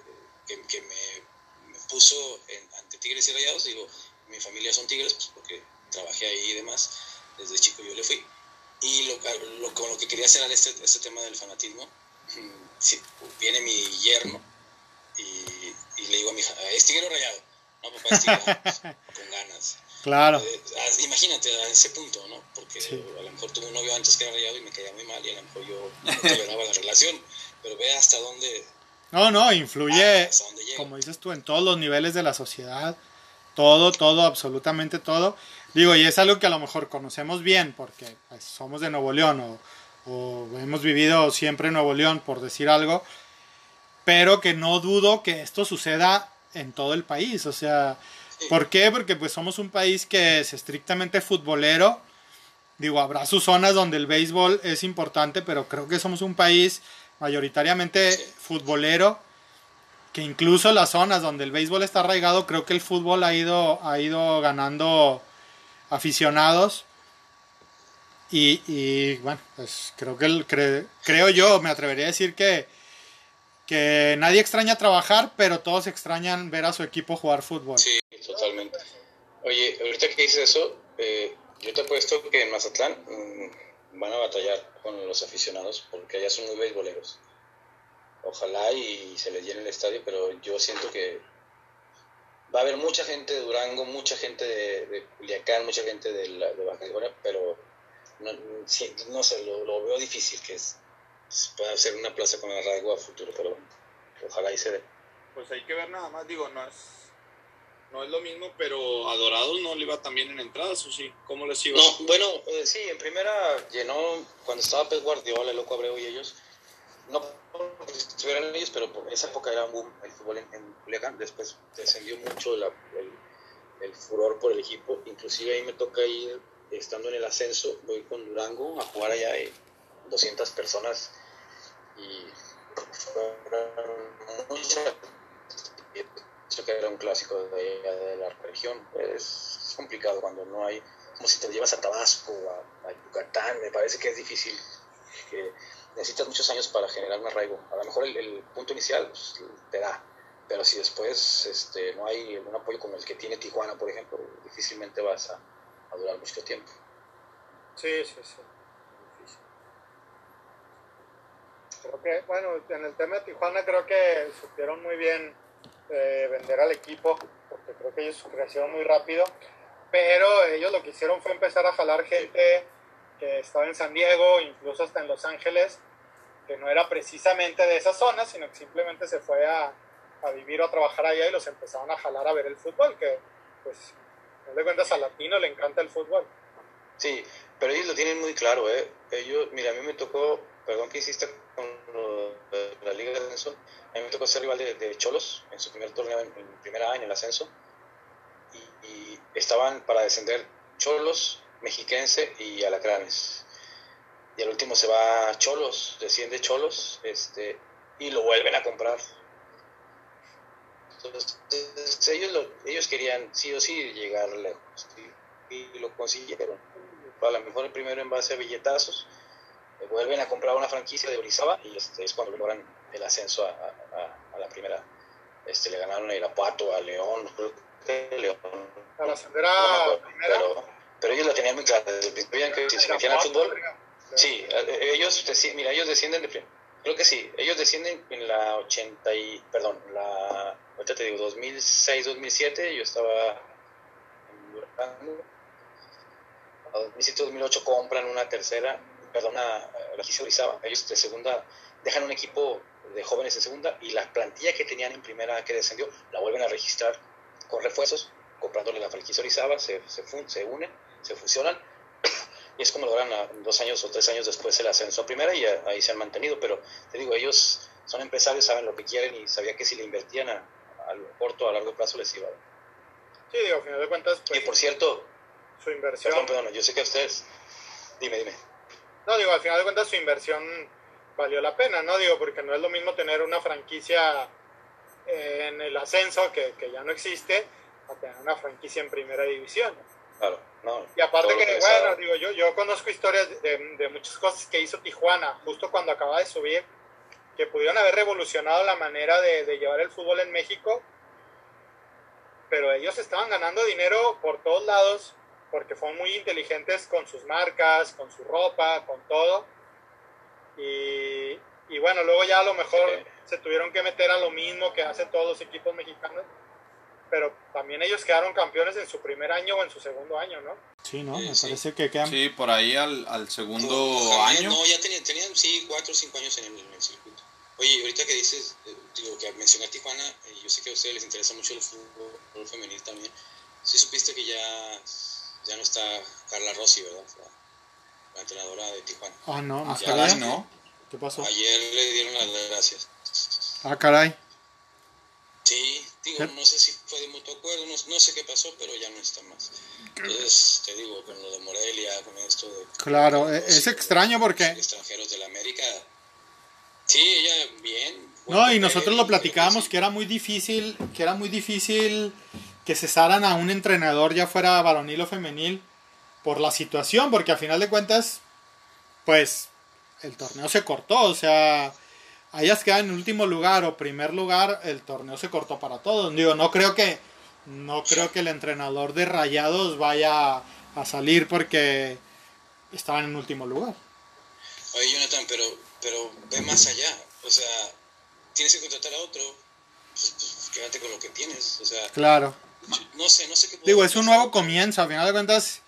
que, me, puso ante Tigres y Rayados. Digo, mi familia son Tigres, pues porque trabajé ahí y demás. Desde chico yo le fui. Y lo, lo, con lo que quería hacer era este, este tema del fanatismo. viene mi yerno y, le digo a mi hija, ¿es Tigre Rayado? No, papá, es con ganas. Claro. Eh, ah, imagínate a ese punto, ¿no? Porque a lo mejor tuve un novio antes que era rayado y me caía muy mal y a lo mejor yo no toleraba la relación. Pero ve hasta dónde. No, no, influye, como dices tú, en todos los niveles de la sociedad. Todo, todo, absolutamente todo. Digo, y es algo que a lo mejor conocemos bien porque pues, somos de Nuevo León o, o hemos vivido siempre en Nuevo León, por decir algo. Pero que no dudo que esto suceda en todo el país. O sea, ¿por qué? Porque pues somos un país que es estrictamente futbolero. Digo, habrá sus zonas donde el béisbol es importante, pero creo que somos un país mayoritariamente futbolero, que incluso las zonas donde el béisbol está arraigado, creo que el fútbol ha ido, ha ido ganando aficionados. Y, bueno, pues creo que el, creo yo, me atrevería a decir que que nadie extraña trabajar, pero todos extrañan ver a su equipo jugar fútbol. Sí, totalmente. Oye, ahorita que dices eso, eh, yo te apuesto que en Mazatlán mm, van a batallar con los aficionados porque allá son muy beisboleros. Ojalá y se les llene el estadio, pero yo siento que va a haber mucha gente de Durango, mucha gente de, de Culiacán, mucha gente de, la, de Baja California, pero no, no sé, lo, lo, veo difícil que es puede ser una plaza con arraigo a futuro, pero ojalá y se dé. Pues hay que ver nada más, digo, no es no es lo mismo, pero a Dorados no le iba también en entradas, ¿o sí? ¿Cómo les iba? No, bueno, eh, sí, en primera llenó cuando estaba Pep Guardiola, Loco Abreu y ellos, no estuvieran ellos, pero por esa época era un boom el fútbol en, en después descendió mucho el, el, furor por el equipo, inclusive ahí me toca ir, estando en el ascenso, voy con Durango a jugar allá 200 personas. Y que era un clásico de, de la región. Es complicado cuando no hay como si te llevas a Tabasco, a, a Yucatán, me parece que es difícil, que necesitas muchos años para generar un arraigo. A lo mejor el, punto inicial pues, te da, pero si después este, no hay un apoyo como el que tiene Tijuana, por ejemplo, difícilmente vas a, durar mucho tiempo. Sí, sí, sí. Creo que, bueno, en el tema de Tijuana creo que supieron muy bien eh, vender al equipo, porque creo que ellos crecieron muy rápido, pero ellos lo que hicieron fue empezar a jalar gente que estaba en San Diego, incluso hasta en Los Ángeles, que no era precisamente de esa zona, sino que simplemente se fue a, vivir o a trabajar allá y los empezaron a jalar a ver el fútbol, que pues no le cuentas a Latino le encanta el fútbol. Sí, pero ellos lo tienen muy claro, ¿eh? Ellos, mira, a mí me tocó, perdón que insista con la Liga de Ascenso, a mí me tocó ser rival de, Cholos en su primer torneo, en, el primer año, en el ascenso, y, estaban para descender Cholos, Mexiquense y Alacranes. Y al último se va Cholos, desciende Cholos, este, y lo vuelven a comprar. Entonces, ellos, ellos querían sí o sí llegar lejos, y lo consiguieron a lo mejor el primero en base a billetazos, vuelven a comprar una franquicia de Orizaba y este es cuando logran el ascenso a, la primera. Este, le ganaron a Irapuato, a León, León. Para ascender a primera. Pero, ellos la tenían muy clara desde el principio, que si se metían al fútbol. Sí, eh, ellos, mira, ellos descienden de Creo que sí, ellos descienden en la 80 y, perdón, la, ahorita te digo, 2006, 2007, yo estaba en a 2007-2008 compran una tercera, perdón, una, la Orizaba. Ellos de segunda dejan un equipo de jóvenes en segunda y la plantilla que tenían en primera que descendió la vuelven a registrar con refuerzos, comprándole la franquicia Orizaba, se, se, se unen, se fusionan y es como logran dos años o tres años después el ascenso a primera y ahí se han mantenido. Pero te digo, ellos son empresarios, saben lo que quieren y sabía que si le invertían a, a corto o a largo plazo les iba a Sí, digo, al final de cuentas. Pues, y por cierto, su inversión. Perdón, perdón, yo sé que ustedes. Dime, dime. No, digo, al final de cuentas su inversión valió la pena, ¿no? Digo, porque no es lo mismo tener una franquicia en el ascenso que, que ya no existe a tener una franquicia en primera división. Claro, no. Y aparte que, bueno, digo, yo, yo conozco historias de, de, muchas cosas que hizo Tijuana justo cuando acaba de subir, que pudieron haber revolucionado la manera de, de llevar el fútbol en México, pero ellos estaban ganando dinero por todos lados porque fueron muy inteligentes con sus marcas, con su ropa, con todo. Y, y bueno, luego ya a lo mejor se tuvieron que meter a lo mismo que hacen todos los equipos mexicanos, pero también ellos quedaron campeones en su primer año o en su segundo año, ¿no? Sí, ¿no? Me parece que quedan... Sí, por ahí al, al segundo año. No, ya tenían, tenían, sí, cuatro o cinco años en el, en el circuito. Oye, ahorita que dices, eh, digo, que mencioné Tijuana, eh, yo sé que a ustedes les interesa mucho el fútbol femenil también. Sí supiste que ya ya no está Carla Rossi, ¿verdad? La, entrenadora de Tijuana. Ah, no, no caray, ¿no? ¿Qué pasó? Ayer le dieron las gracias. Ah, caray. Sí, digo, no sé si fue de mutuo acuerdo, no, sé qué pasó, pero ya no está más. Entonces, te digo, con lo de Morelia, con esto de... Claro, e-, es extraño porque... Extranjeros de la América. Sí, ella bien. No, y nosotros lo platicábamos que era muy difícil, que era muy difícil que cesaran a un entrenador, ya fuera varonil o femenil, por la situación, porque a final de cuentas, pues el torneo se cortó, o sea, hayas quedado en último lugar o primer lugar, el torneo se cortó para todos. Digo, no creo que no creo que el entrenador de Rayados vaya a salir porque estaban en último lugar. Oye, Jonathan, pero pero ve más allá, o sea, tienes que contratar a otro, pues, pues quédate con lo que tienes, o sea, claro. No sé, no sé qué Digo, es un nuevo comienzo, a final de cuentas,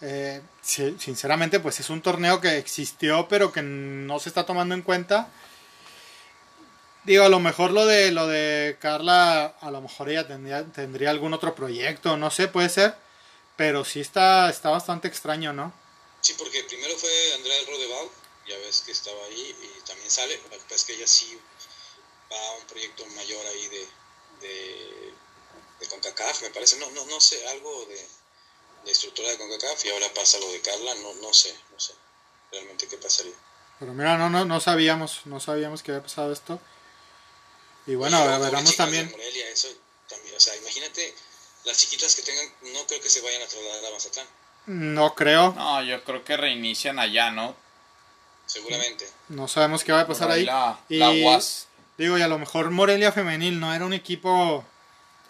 eh, sinceramente, pues es un torneo que existió, pero que no se está tomando en cuenta. Digo, a lo mejor lo de lo de Carla, a lo mejor ella tendría, tendría algún otro proyecto, no sé, puede ser, pero sí está, está bastante extraño, ¿no? Sí, porque primero fue Andrea Rodebau, ya ves que estaba ahí y también sale, lo que pasa es que ella sí va a un proyecto mayor ahí de de CONCACAF, me parece, no, no, no sé, algo de, de estructura de CONCACAF y ahora pasa lo de Carla, no, no sé, no sé realmente qué pasaría. Pero mira, no, no, no sabíamos, no sabíamos que había pasado esto. Y bueno, a veremos también. eso también. O sea, imagínate, las chiquitas que tengan, no creo que se vayan a trasladar a Mazatlán. No creo. No, yo creo que reinician allá, ¿no? Seguramente. No sabemos qué va a pasar ahí. la- y, la UAS. Digo, y a lo mejor Morelia Femenil no era un equipo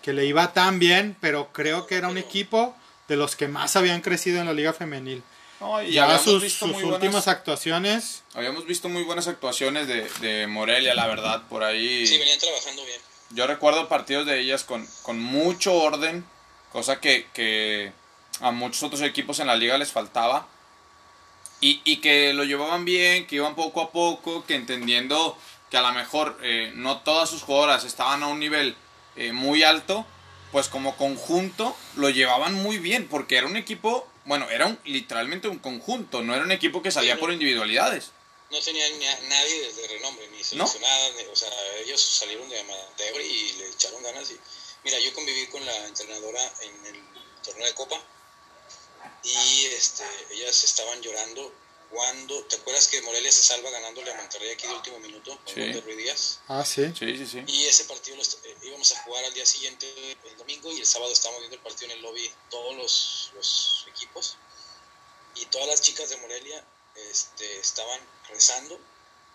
que le iba tan bien, pero creo que era un equipo de los que más habían crecido en la Liga Femenil. No, y ya habíamos sus, visto sus muy últimas buenas, actuaciones, habíamos visto muy buenas actuaciones de, de Morelia, la verdad, por ahí. Sí, venían trabajando bien. Yo recuerdo partidos de ellas con, con mucho orden, cosa que, que a muchos otros equipos en la liga les faltaba. Y, y que lo llevaban bien, que iban poco a poco, que entendiendo que a lo mejor eh, no todas sus jugadoras estaban a un nivel eh, muy alto, pues como conjunto lo llevaban muy bien, porque era un equipo, bueno, era un, literalmente un conjunto, no era un equipo que salía Sí, por individualidades. No tenían nadie de renombre, ni seleccionadas, ni- o sea, ellos salieron de amateur y le echaron ganas. Y, mira, yo conviví con la entrenadora en el torneo de Copa y este, ellas estaban llorando cuando, ¿te acuerdas que Morelia se salva ganándole a Monterrey aquí de último minuto con Sí. gol de Ruiz Díaz? ah, sí. Sí, sí, sí. Y ese partido lo eh, íbamos a jugar al día siguiente, el domingo, y el sábado estábamos viendo el partido en el lobby, todos los, los equipos. Y todas las chicas de Morelia este, estaban rezando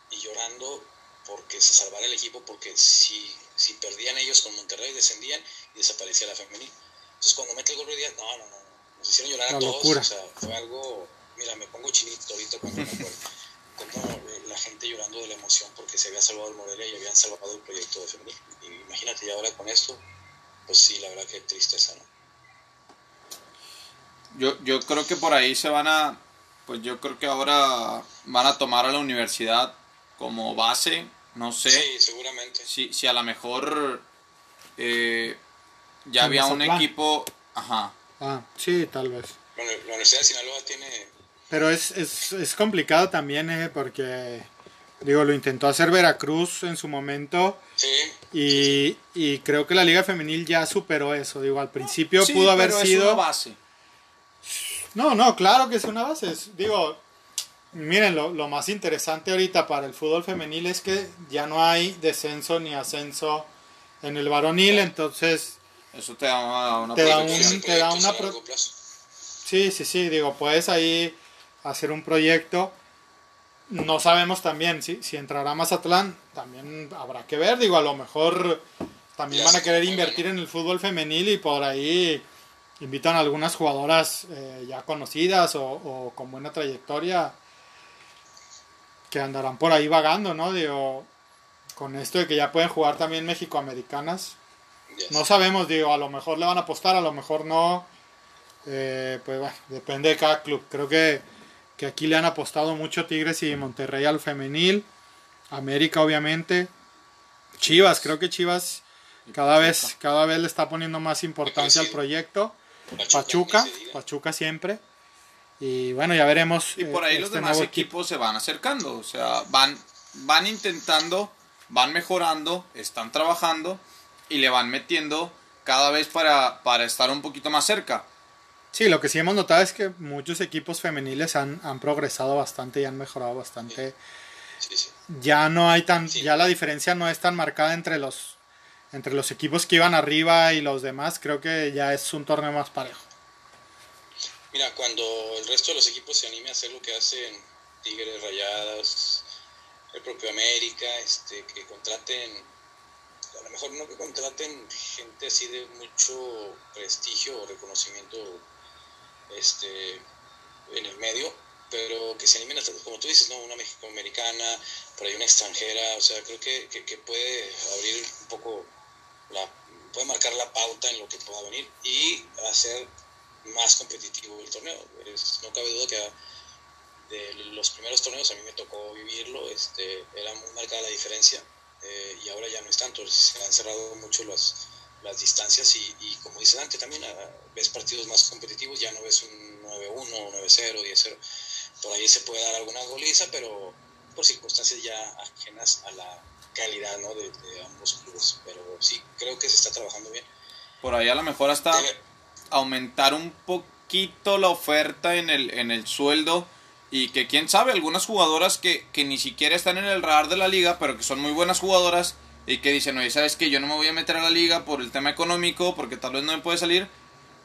y llorando porque se salvara el equipo, porque si, si perdían ellos con Monterrey, descendían y desaparecía la femenil. Entonces, cuando mete el gol de Díaz, no, no, no, nos hicieron llorar La a todos. locura. O sea, fue algo, mira, me pongo chinito ahorita cuando me acuerdo. Como eh, la gente llorando de la emoción porque se había salvado el Morelia y habían salvado el proyecto de femenil. Y imagínate, y ahora con esto, pues sí, la verdad que tristeza, ¿no? Yo, yo creo que por ahí se van a, pues yo creo que ahora van a tomar a la universidad como base, no sé, Sí, seguramente. si, si a lo mejor eh, ya había un equipo, ajá, Ah, sí, tal vez. Bueno, la Universidad de Sinaloa tiene Pero es, es, es complicado también, eh, porque, digo, lo intentó hacer Veracruz en su momento Sí, y, y creo que la Liga Femenil ya superó eso. Digo, al principio Sí, pudo haber pero es sido... una base. No, no, claro que es una base. Es- Digo, miren, lo, lo más interesante ahorita para el fútbol femenil es que ya no hay descenso ni ascenso en el varonil, entonces Eso te da una Te da un- te da una pro- sí, sí, sí, digo, puedes ahí hacer un proyecto. No sabemos también si, si entrará Mazatlán, también habrá que ver, digo, a lo mejor también van a querer invertir en el fútbol femenil y por ahí invitan a algunas jugadoras eh, ya conocidas o, o con buena trayectoria que andarán por ahí vagando, ¿no? Digo, con esto de que ya pueden jugar también mexicoamericanas. No sabemos, digo, a lo mejor le van a apostar, a lo mejor no. Eh, pues bueno, depende de cada club. Creo que, que aquí le han apostado mucho Tigres y Monterrey al femenil. América, obviamente. Chivas, creo que Chivas cada vez, cada vez le está poniendo más importancia al proyecto. Pachuca, Pachuca, siempre. Y bueno, ya veremos. Y por ahí eh, los este demás nuevo equipos se van acercando, o sea, van, van intentando, van mejorando, están trabajando y le van metiendo cada vez para, para estar un poquito más cerca. Sí, lo que sí hemos notado es que muchos equipos femeniles han, han progresado bastante y han mejorado bastante. Sí, sí. Ya no hay tan, Sí. ya la diferencia no es tan marcada entre los, entre los equipos que iban arriba y los demás. Creo que ya es un torneo más parejo. Mira, cuando el resto de los equipos se anime a hacer lo que hacen Tigres, Rayadas, el propio América, este, que contraten, a lo mejor no que contraten gente así de mucho prestigio o reconocimiento este, en el medio, pero que se animen hasta, como tú dices, ¿no? una mexicoamericana, por ahí una extranjera, o sea, creo que, que, puede abrir un poco la, puede marcar la pauta en lo que pueda venir y hacer más competitivo el torneo. No cabe duda que a- de los primeros torneos a mí me tocó vivirlo, este, era muy marcada la diferencia eh, y ahora ya no es tanto, se han cerrado mucho las, las distancias y, y como dice Dante también, ah, ves partidos más competitivos, ya no ves un 9-1, 9-0, 10-0, por ahí se puede dar alguna goliza, pero por circunstancias ya ajenas a la calidad ¿no? de, de ambos clubes, pero sí, creo que se está trabajando bien. Por ahí a lo mejor hasta aumentar un poquito la oferta en el, en el sueldo y que quién sabe, algunas jugadoras que, que ni siquiera están en el radar de la liga, pero que son muy buenas jugadoras y que dicen, oye, ¿sabes que Yo no me voy a meter a la liga por el tema económico, porque tal vez no me puede salir,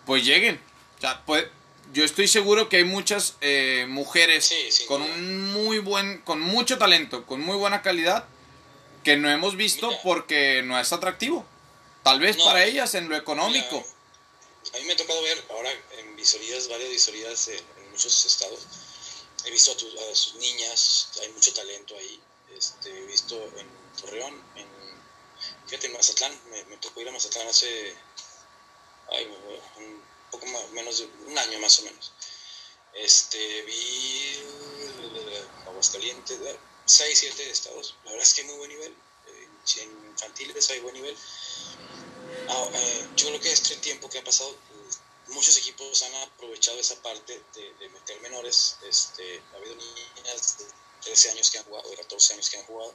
pues lleguen. O sea, puede, yo estoy seguro que hay muchas eh, mujeres con un muy buen, con mucho talento, con muy buena calidad, que no hemos visto porque no es atractivo. Tal vez para ellas en lo económico. a mí me ha tocado ver ahora en visorías, varias visorías en, muchos estados. He visto a, sus niñas, hay mucho talento ahí. Este, he visto en Torreón, en, fíjate, en Mazatlán, me, tocó ir a Mazatlán hace un poco más, menos de un año más o menos. Este, vi Aguascalientes, 6, 7 estados. La verdad es que muy buen nivel. En infantiles hay buen nivel. Ah, eh, yo creo que este tiempo que ha pasado, muchos equipos han aprovechado esa parte de, meter menores. Este, ha habido niñas de 13 años que han jugado, de 14 años que han jugado.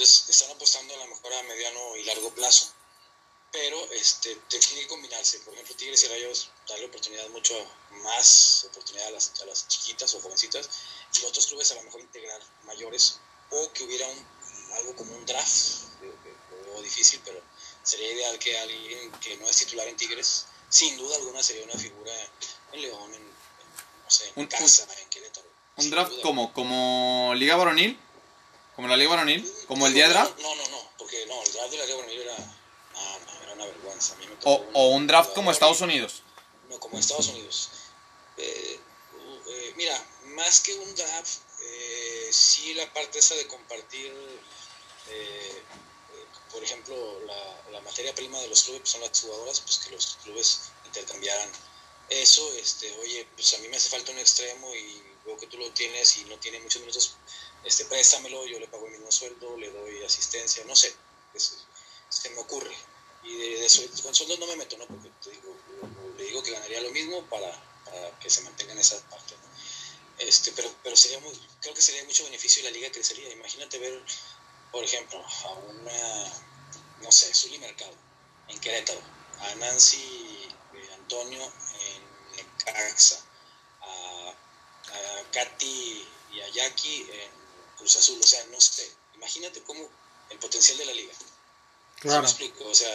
Entonces, están apostando a la mejor a mediano y largo plazo. Pero este, tiene que combinarse. Por ejemplo, Tigres y Rayos darle oportunidad mucho más oportunidad a las, a las chiquitas o jovencitas y otros clubes a lo mejor integrar mayores o que hubiera un, algo como un draft, lo veo difícil, pero sería ideal que alguien que no es titular en Tigres, sin duda alguna sería una figura en León, en, no sé, en Casa, en Querétaro. ¿Un draft como, como Liga Varonil? ¿Como la Liga Varonil? ¿Como el día draft? No, no, no, porque no, el draft de la Liga Varonil era, era una vergüenza. o, o un draft como Estados Unidos. No, como Estados Unidos. Eh, eh, mira, más que un draft, eh, sí la parte esa de compartir eh, por ejemplo, la, materia prima de los clubes son las jugadoras, pues que los clubes intercambiaran eso, este, oye, pues a mí me hace falta un extremo y veo que tú lo tienes y no tiene muchos minutos, este, préstamelo, yo le pago el mismo sueldo, le doy asistencia, no sé, se me ocurre. Y de, eso, con sueldos no me meto, ¿no? Porque te digo, le digo que ganaría lo mismo para, que se mantenga en esa parte, Este, pero, pero sería muy, creo que sería mucho beneficio la liga crecería. Imagínate ver por ejemplo, a una, no sé, Zully Mercado en Querétaro, a Nancy eh, Antonio en Necaxa, a, a Katy y a Jackie en Cruz Azul, o sea, no sé, imagínate cómo el potencial de la liga. Claro. me explico? O sea,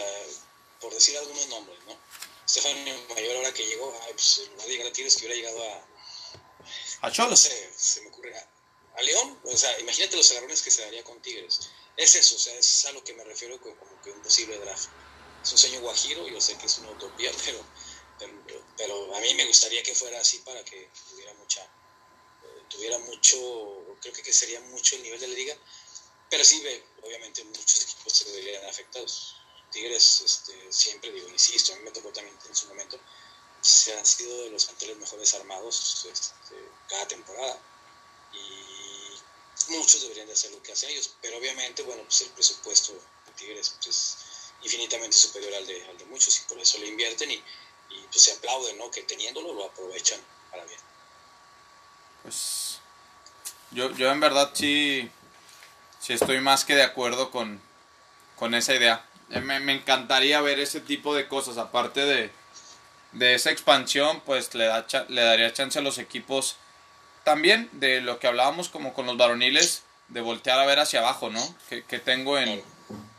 por decir algunos nombres, ¿no? Estefano Mayor ahora que llegó, ay, pues no diga Tigres que hubiera llegado a... A Cholos. No sé, se me ocurre a León, o sea, imagínate los agarrones que se daría con Tigres. Es eso, o sea, es a lo que me refiero como, que un posible draft. Es un sueño guajiro, yo sé que es una utopía, pero, pero, a mí me gustaría que fuera así para que tuviera mucha, tuviera mucho, creo que, sería mucho el nivel de la liga, pero sí, ve, obviamente muchos equipos se verían afectados. Tigres, este, siempre digo, insisto, a mí me tocó también en su momento, se han sido de los planteles mejores armados este, cada temporada y muchos deberían de hacer lo que hacen ellos, pero obviamente, bueno, pues el presupuesto de Tigres pues, es infinitamente superior al de, al de muchos y por eso le invierten y, y pues se aplauden, ¿no? Que teniéndolo lo aprovechan para bien. Pues yo, yo en verdad sí, sí estoy más que de acuerdo con, con esa idea. Eh, me, encantaría ver ese tipo de cosas, aparte de, de esa expansión, pues le, da, le daría chance a los equipos también de lo que hablábamos como con los varoniles, de voltear a ver hacia abajo, ¿no? Que, tengo en...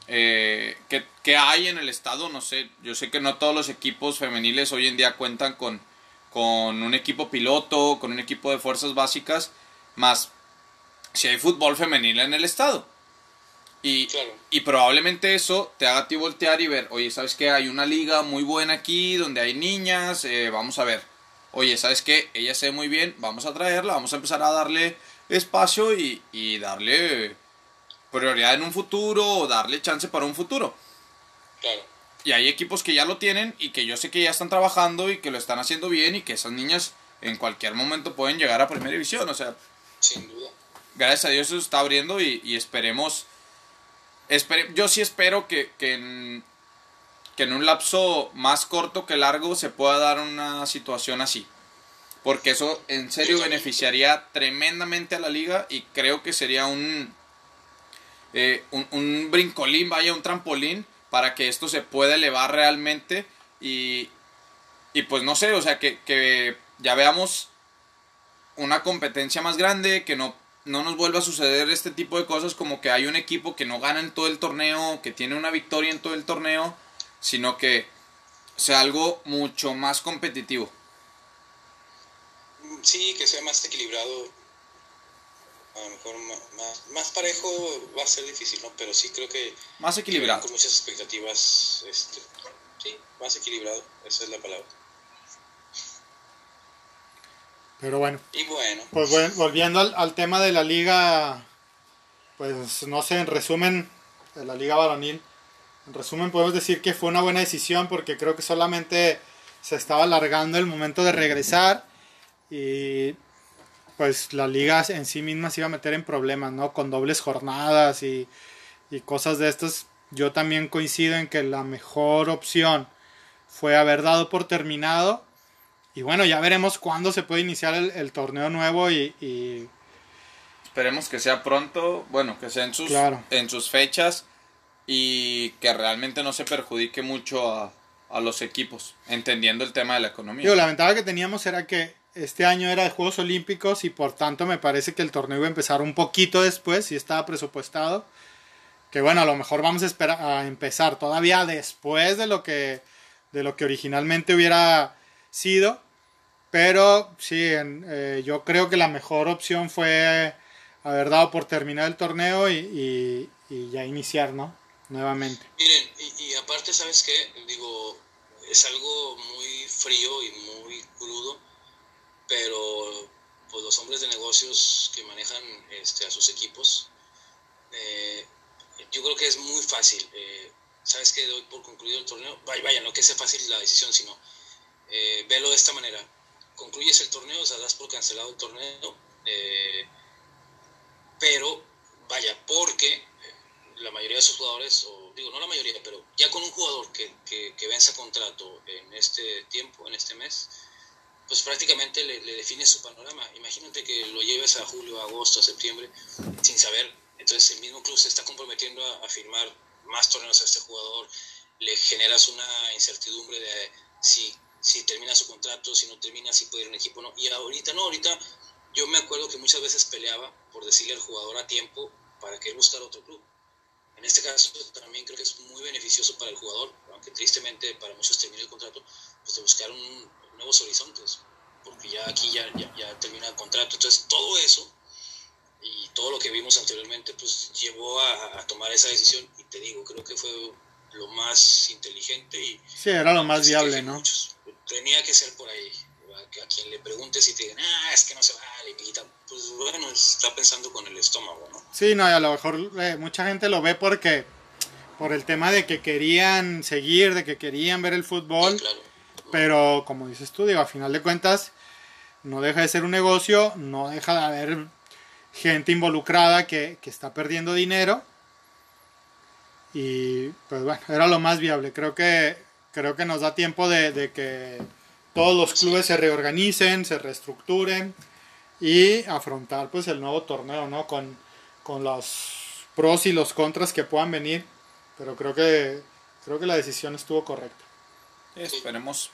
Eh, que, hay en el estado, no sé, yo sé que no todos los equipos femeniles hoy en día cuentan con, con un equipo piloto, con un equipo de fuerzas básicas, más si hay fútbol femenil en el estado. Y, y probablemente eso te haga a ti voltear y ver, oye, ¿sabes qué? Hay una liga muy buena aquí donde hay niñas, eh, vamos a ver oye, ¿sabes qué? Ella se ve muy bien, vamos a traerla, vamos a empezar a darle espacio y, darle prioridad en un futuro o darle chance para un futuro. Claro. Y hay equipos que ya lo tienen y que yo sé que ya están trabajando y que lo están haciendo bien y que esas niñas en cualquier momento pueden llegar a primera división, o sea. Sin duda. Gracias a Dios eso está abriendo y, esperemos. yo sí espero que, que en, que en un lapso más corto que largo se pueda dar una situación así. Porque eso en serio beneficiaría tremendamente a la liga y creo que sería un, eh, un, brincolín, vaya, un trampolín para que esto se pueda elevar realmente y, y pues no sé, o sea, que, que, ya veamos una competencia más grande, que no, no nos vuelva a suceder este tipo de cosas como que hay un equipo que no gana en todo el torneo, que tiene una victoria en todo el torneo sino que sea algo mucho más competitivo. sí, que sea más equilibrado. A lo mejor más, más parejo va a ser difícil, ¿no? Pero sí creo que... Más equilibrado. Con muchas expectativas, este, sí, más equilibrado, esa es la palabra. Pero bueno. Y bueno. Pues volviendo al, al, tema de la liga, pues no sé, en resumen, de la liga varonil, en resumen podemos decir que fue una buena decisión porque creo que solamente se estaba alargando el momento de regresar y pues la liga en sí misma se iba a meter en problemas, ¿no? Con dobles jornadas y, y cosas de estas. Yo también coincido en que la mejor opción fue haber dado por terminado. Y bueno, ya veremos cuándo se puede iniciar el, torneo nuevo y, Esperemos que sea pronto, bueno, que sea en sus, en sus fechas y que realmente no se perjudique mucho a, a los equipos, entendiendo el tema de la economía. Digo, la ventaja que teníamos era que este año era de Juegos Olímpicos y por tanto me parece que el torneo iba a empezar un poquito después y estaba presupuestado. Que bueno, a lo mejor vamos a, esperar, a empezar todavía después de lo que, de lo que originalmente hubiera sido. Pero sí, eh, yo creo que la mejor opción fue haber dado por terminar el torneo y, y, ya iniciar, ¿no? Nuevamente. Miren, y, y aparte, ¿sabes qué? Digo, es algo muy frío y muy crudo pero pues los hombres de negocios que manejan este, a sus equipos, eh, yo creo que es muy fácil. Eh, ¿Sabes que doy por concluido el torneo? Vaya, vaya, no que sea fácil la decisión, sino eh, velo de esta manera. Concluyes el torneo, o por cancelado el torneo, pero vaya, porque la mayoría de sus jugadores, o digo, no la mayoría, pero ya con un jugador que, que, que contrato en este tiempo, en este mes, pues prácticamente le, define su panorama. Imagínate que lo lleves a julio, agosto, septiembre, sin saber. Entonces el mismo club se está comprometiendo a, firmar más torneos a este jugador, le generas una incertidumbre de si, si termina su contrato, si no termina, si puede ir a un equipo no. Y ahorita no, ahorita yo me acuerdo que muchas veces peleaba por decirle al jugador a tiempo para que él buscara otro club. En este caso también creo que es muy beneficioso para el jugador, aunque tristemente para muchos termine el contrato, pues de buscar un, nuevos horizontes, porque ya aquí ya, ya, termina el contrato. Entonces, todo eso y todo lo que vimos anteriormente, pues llevó a, tomar esa decisión. Y te digo, creo que fue lo más inteligente y... Sí, era lo más viable, ¿no? Tenía que ser por ahí. A quien le preguntes y te digan, ah, es que no se vale, pues bueno, está pensando con el estómago, ¿no? Sí, no, y a lo mejor eh, mucha gente lo ve porque por el tema de que querían seguir, de que querían ver el fútbol. claro. Pero como dices tú, a final de cuentas, no deja de ser un negocio, no deja de haber gente involucrada que, está perdiendo dinero. Y pues bueno, era lo más viable. Creo que, creo que nos da tiempo de, que todos los clubes se reorganicen, se reestructuren y afrontar pues el nuevo torneo, ¿no? Con, con los pros y los contras que puedan venir. Pero creo que, creo que la decisión estuvo correcta. Esperemos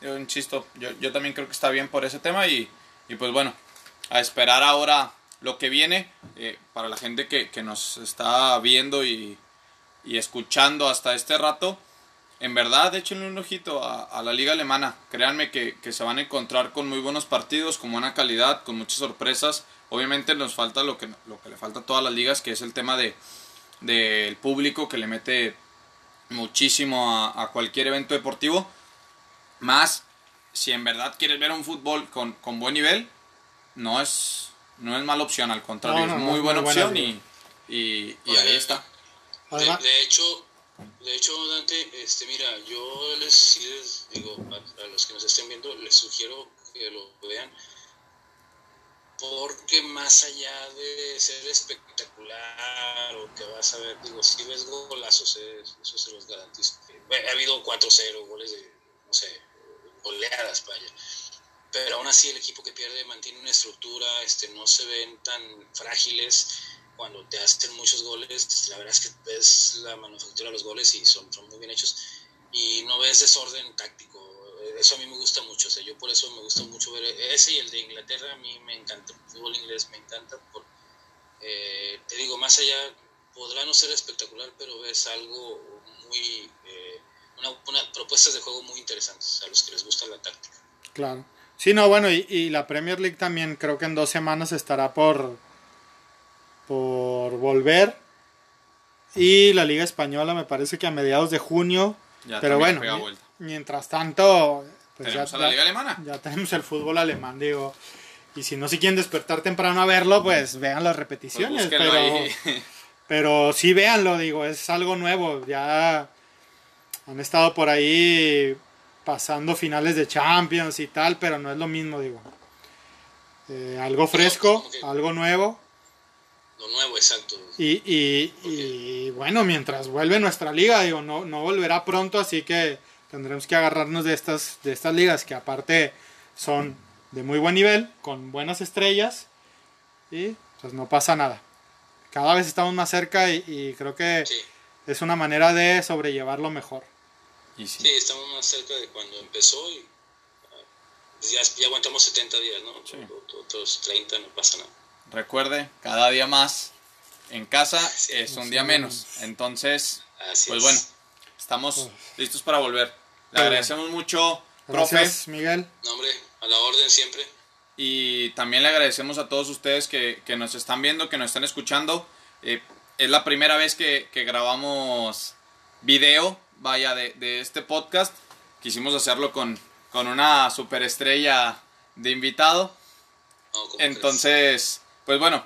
yo insisto, yo, yo también creo que está bien por ese tema y, y pues bueno, a esperar ahora lo que viene eh, para la gente que, que, nos está viendo y, y, escuchando hasta este rato. En verdad, échenle un ojito a, la liga alemana. Créanme que, que, se van a encontrar con muy buenos partidos, con buena calidad, con muchas sorpresas. Obviamente nos falta lo que, lo que le falta a todas las ligas, que es el tema de del público que le mete muchísimo a cualquier evento deportivo más, si en verdad quieres ver un fútbol con, buen nivel, no es, no es mala opción, al contrario, es muy buena opción y, y, ahí está. De, hecho, de hecho, Dante, este, mira, yo les, digo, a, los que nos estén viendo, les sugiero que lo vean, porque más allá de ser espectacular o que vas a ver, digo, si ves golazos, eso se los garantizo. Ha habido 4-0, goles de, no sé, oleadas, vaya. Pero aún así el equipo que pierde mantiene una estructura, este, no se ven tan frágiles cuando te hacen muchos goles. La verdad es que ves la manufactura de los goles y son, son muy bien hechos. Y no ves desorden táctico. Eso a mí me gusta mucho. O sea, yo por eso me gusta mucho ver ese y el de Inglaterra. A mí me encanta. El fútbol inglés me encanta. Por, eh, te digo, más allá, podrá no ser espectacular, pero ves algo muy... Eh, una, propuestas de juego muy interesantes a los que les gusta la táctica. Claro. Sí, no, bueno, y, y la Premier League también creo que en dos semanas estará por, por volver. Y la Liga Española me parece que a mediados de junio. Ya pero bueno, mientras tanto, pues ya, Tenemos a la ya- Liga Alemana. ya tenemos el fútbol alemán, digo. Y si no se quieren despertar temprano a verlo, pues vean las Pues repeticiones. búsquenlo pero, ahí. pero sí véanlo, digo, es algo nuevo. Ya han estado por ahí pasando finales de Champions y tal, pero no es lo mismo, digo. Eh, algo fresco, algo nuevo. Lo nuevo, exacto. Y, y, y, bueno, mientras vuelve nuestra liga, digo, no, no volverá pronto, así que tendremos que agarrarnos de estas, de estas ligas que aparte son de muy buen nivel, con buenas estrellas, y pues no pasa nada. Cada vez estamos más cerca y, y creo que Sí, es una manera de sobrellevarlo mejor. Y sí. sí, estamos más cerca de cuando empezó y ah, ya, ya aguantamos 70 días, ¿no? Sí. Ot- Otros 30, no pasa nada. Recuerde, cada día más en casa Sí, es un sí, día menos. Entonces, Así pues es. bueno, estamos listos para volver. Le Muy agradecemos mucho, profe, Gracias, Miguel. No, hombre, a la orden siempre. y también le agradecemos a todos ustedes que, que nos están viendo, que nos están escuchando. Eh, es la primera vez que, que grabamos video, vaya, de, de este podcast. Quisimos hacerlo con, con una superestrella de invitado. No, ¿cómo Entonces, pues bueno,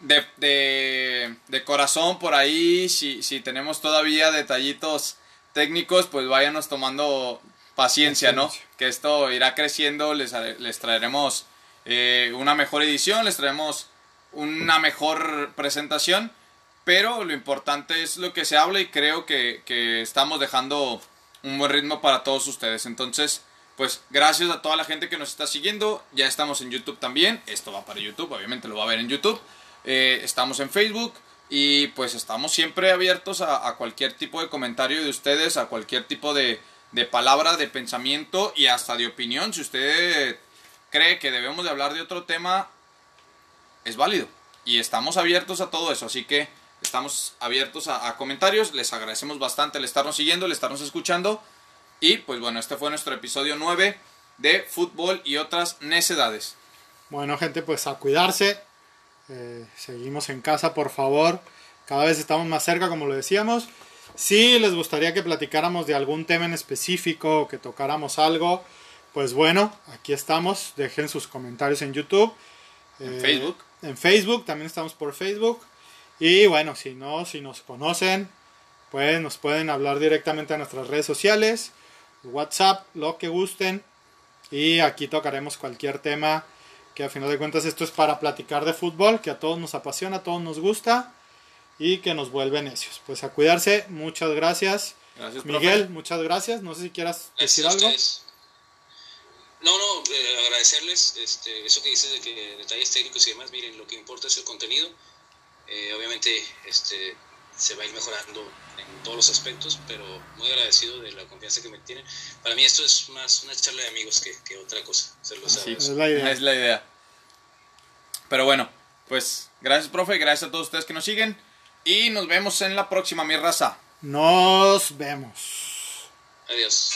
de, de, de corazón por ahí, si, si tenemos todavía detallitos técnicos, pues váyanos tomando paciencia, ¿no? Que esto irá creciendo, les, haré- les traeremos eh, una mejor edición, les traemos una mejor presentación, pero lo importante es lo que se habla y creo que, que estamos dejando un buen ritmo para todos ustedes. Entonces, pues gracias a toda la gente que nos está siguiendo. Ya estamos en YouTube también. Esto va para YouTube, obviamente lo va a ver en YouTube. Eh, estamos en Facebook y pues estamos siempre abiertos a, cualquier tipo de comentario de ustedes, a cualquier tipo de, de palabra, de pensamiento y hasta de opinión. Si usted cree que debemos de hablar de otro tema, es válido. Y estamos abiertos a todo eso. Así que estamos abiertos a, a comentarios. Les agradecemos bastante el estarnos siguiendo, el estarnos escuchando. Y pues bueno, este fue nuestro episodio 9 de fútbol y otras necedades. Bueno, gente, pues a cuidarse. Eh, seguimos en casa, por favor. Cada vez estamos más cerca, como lo decíamos. Si les gustaría que platicáramos de algún tema en específico o que tocáramos algo, pues bueno, aquí estamos. Dejen sus comentarios en YouTube. En Eh, Facebook. En Facebook, también estamos por Facebook. Y bueno, si no, si nos conocen, pues nos pueden hablar directamente a nuestras redes sociales, WhatsApp, lo que gusten. Y aquí tocaremos cualquier tema que a final de cuentas esto es para platicar de fútbol, que a todos nos apasiona, a todos nos gusta y que nos vuelve necios. Pues a cuidarse, muchas gracias. Gracias, profe. Miguel, muchas gracias. No sé si quieras Gracias decir algo. No, no, eh, agradecerles este, eso que dices de que detalles técnicos y demás, miren, lo que importa es el contenido. Eh, obviamente este, se va a ir mejorando en todos los aspectos, pero muy agradecido de la confianza que me tienen. Para mí esto es más una charla de amigos que, que otra cosa. Se Sí. Es la idea. es la idea. Pero bueno, pues gracias, profe. Gracias a todos ustedes que nos siguen. Y nos vemos en la próxima, mi raza. Nos vemos. Adiós.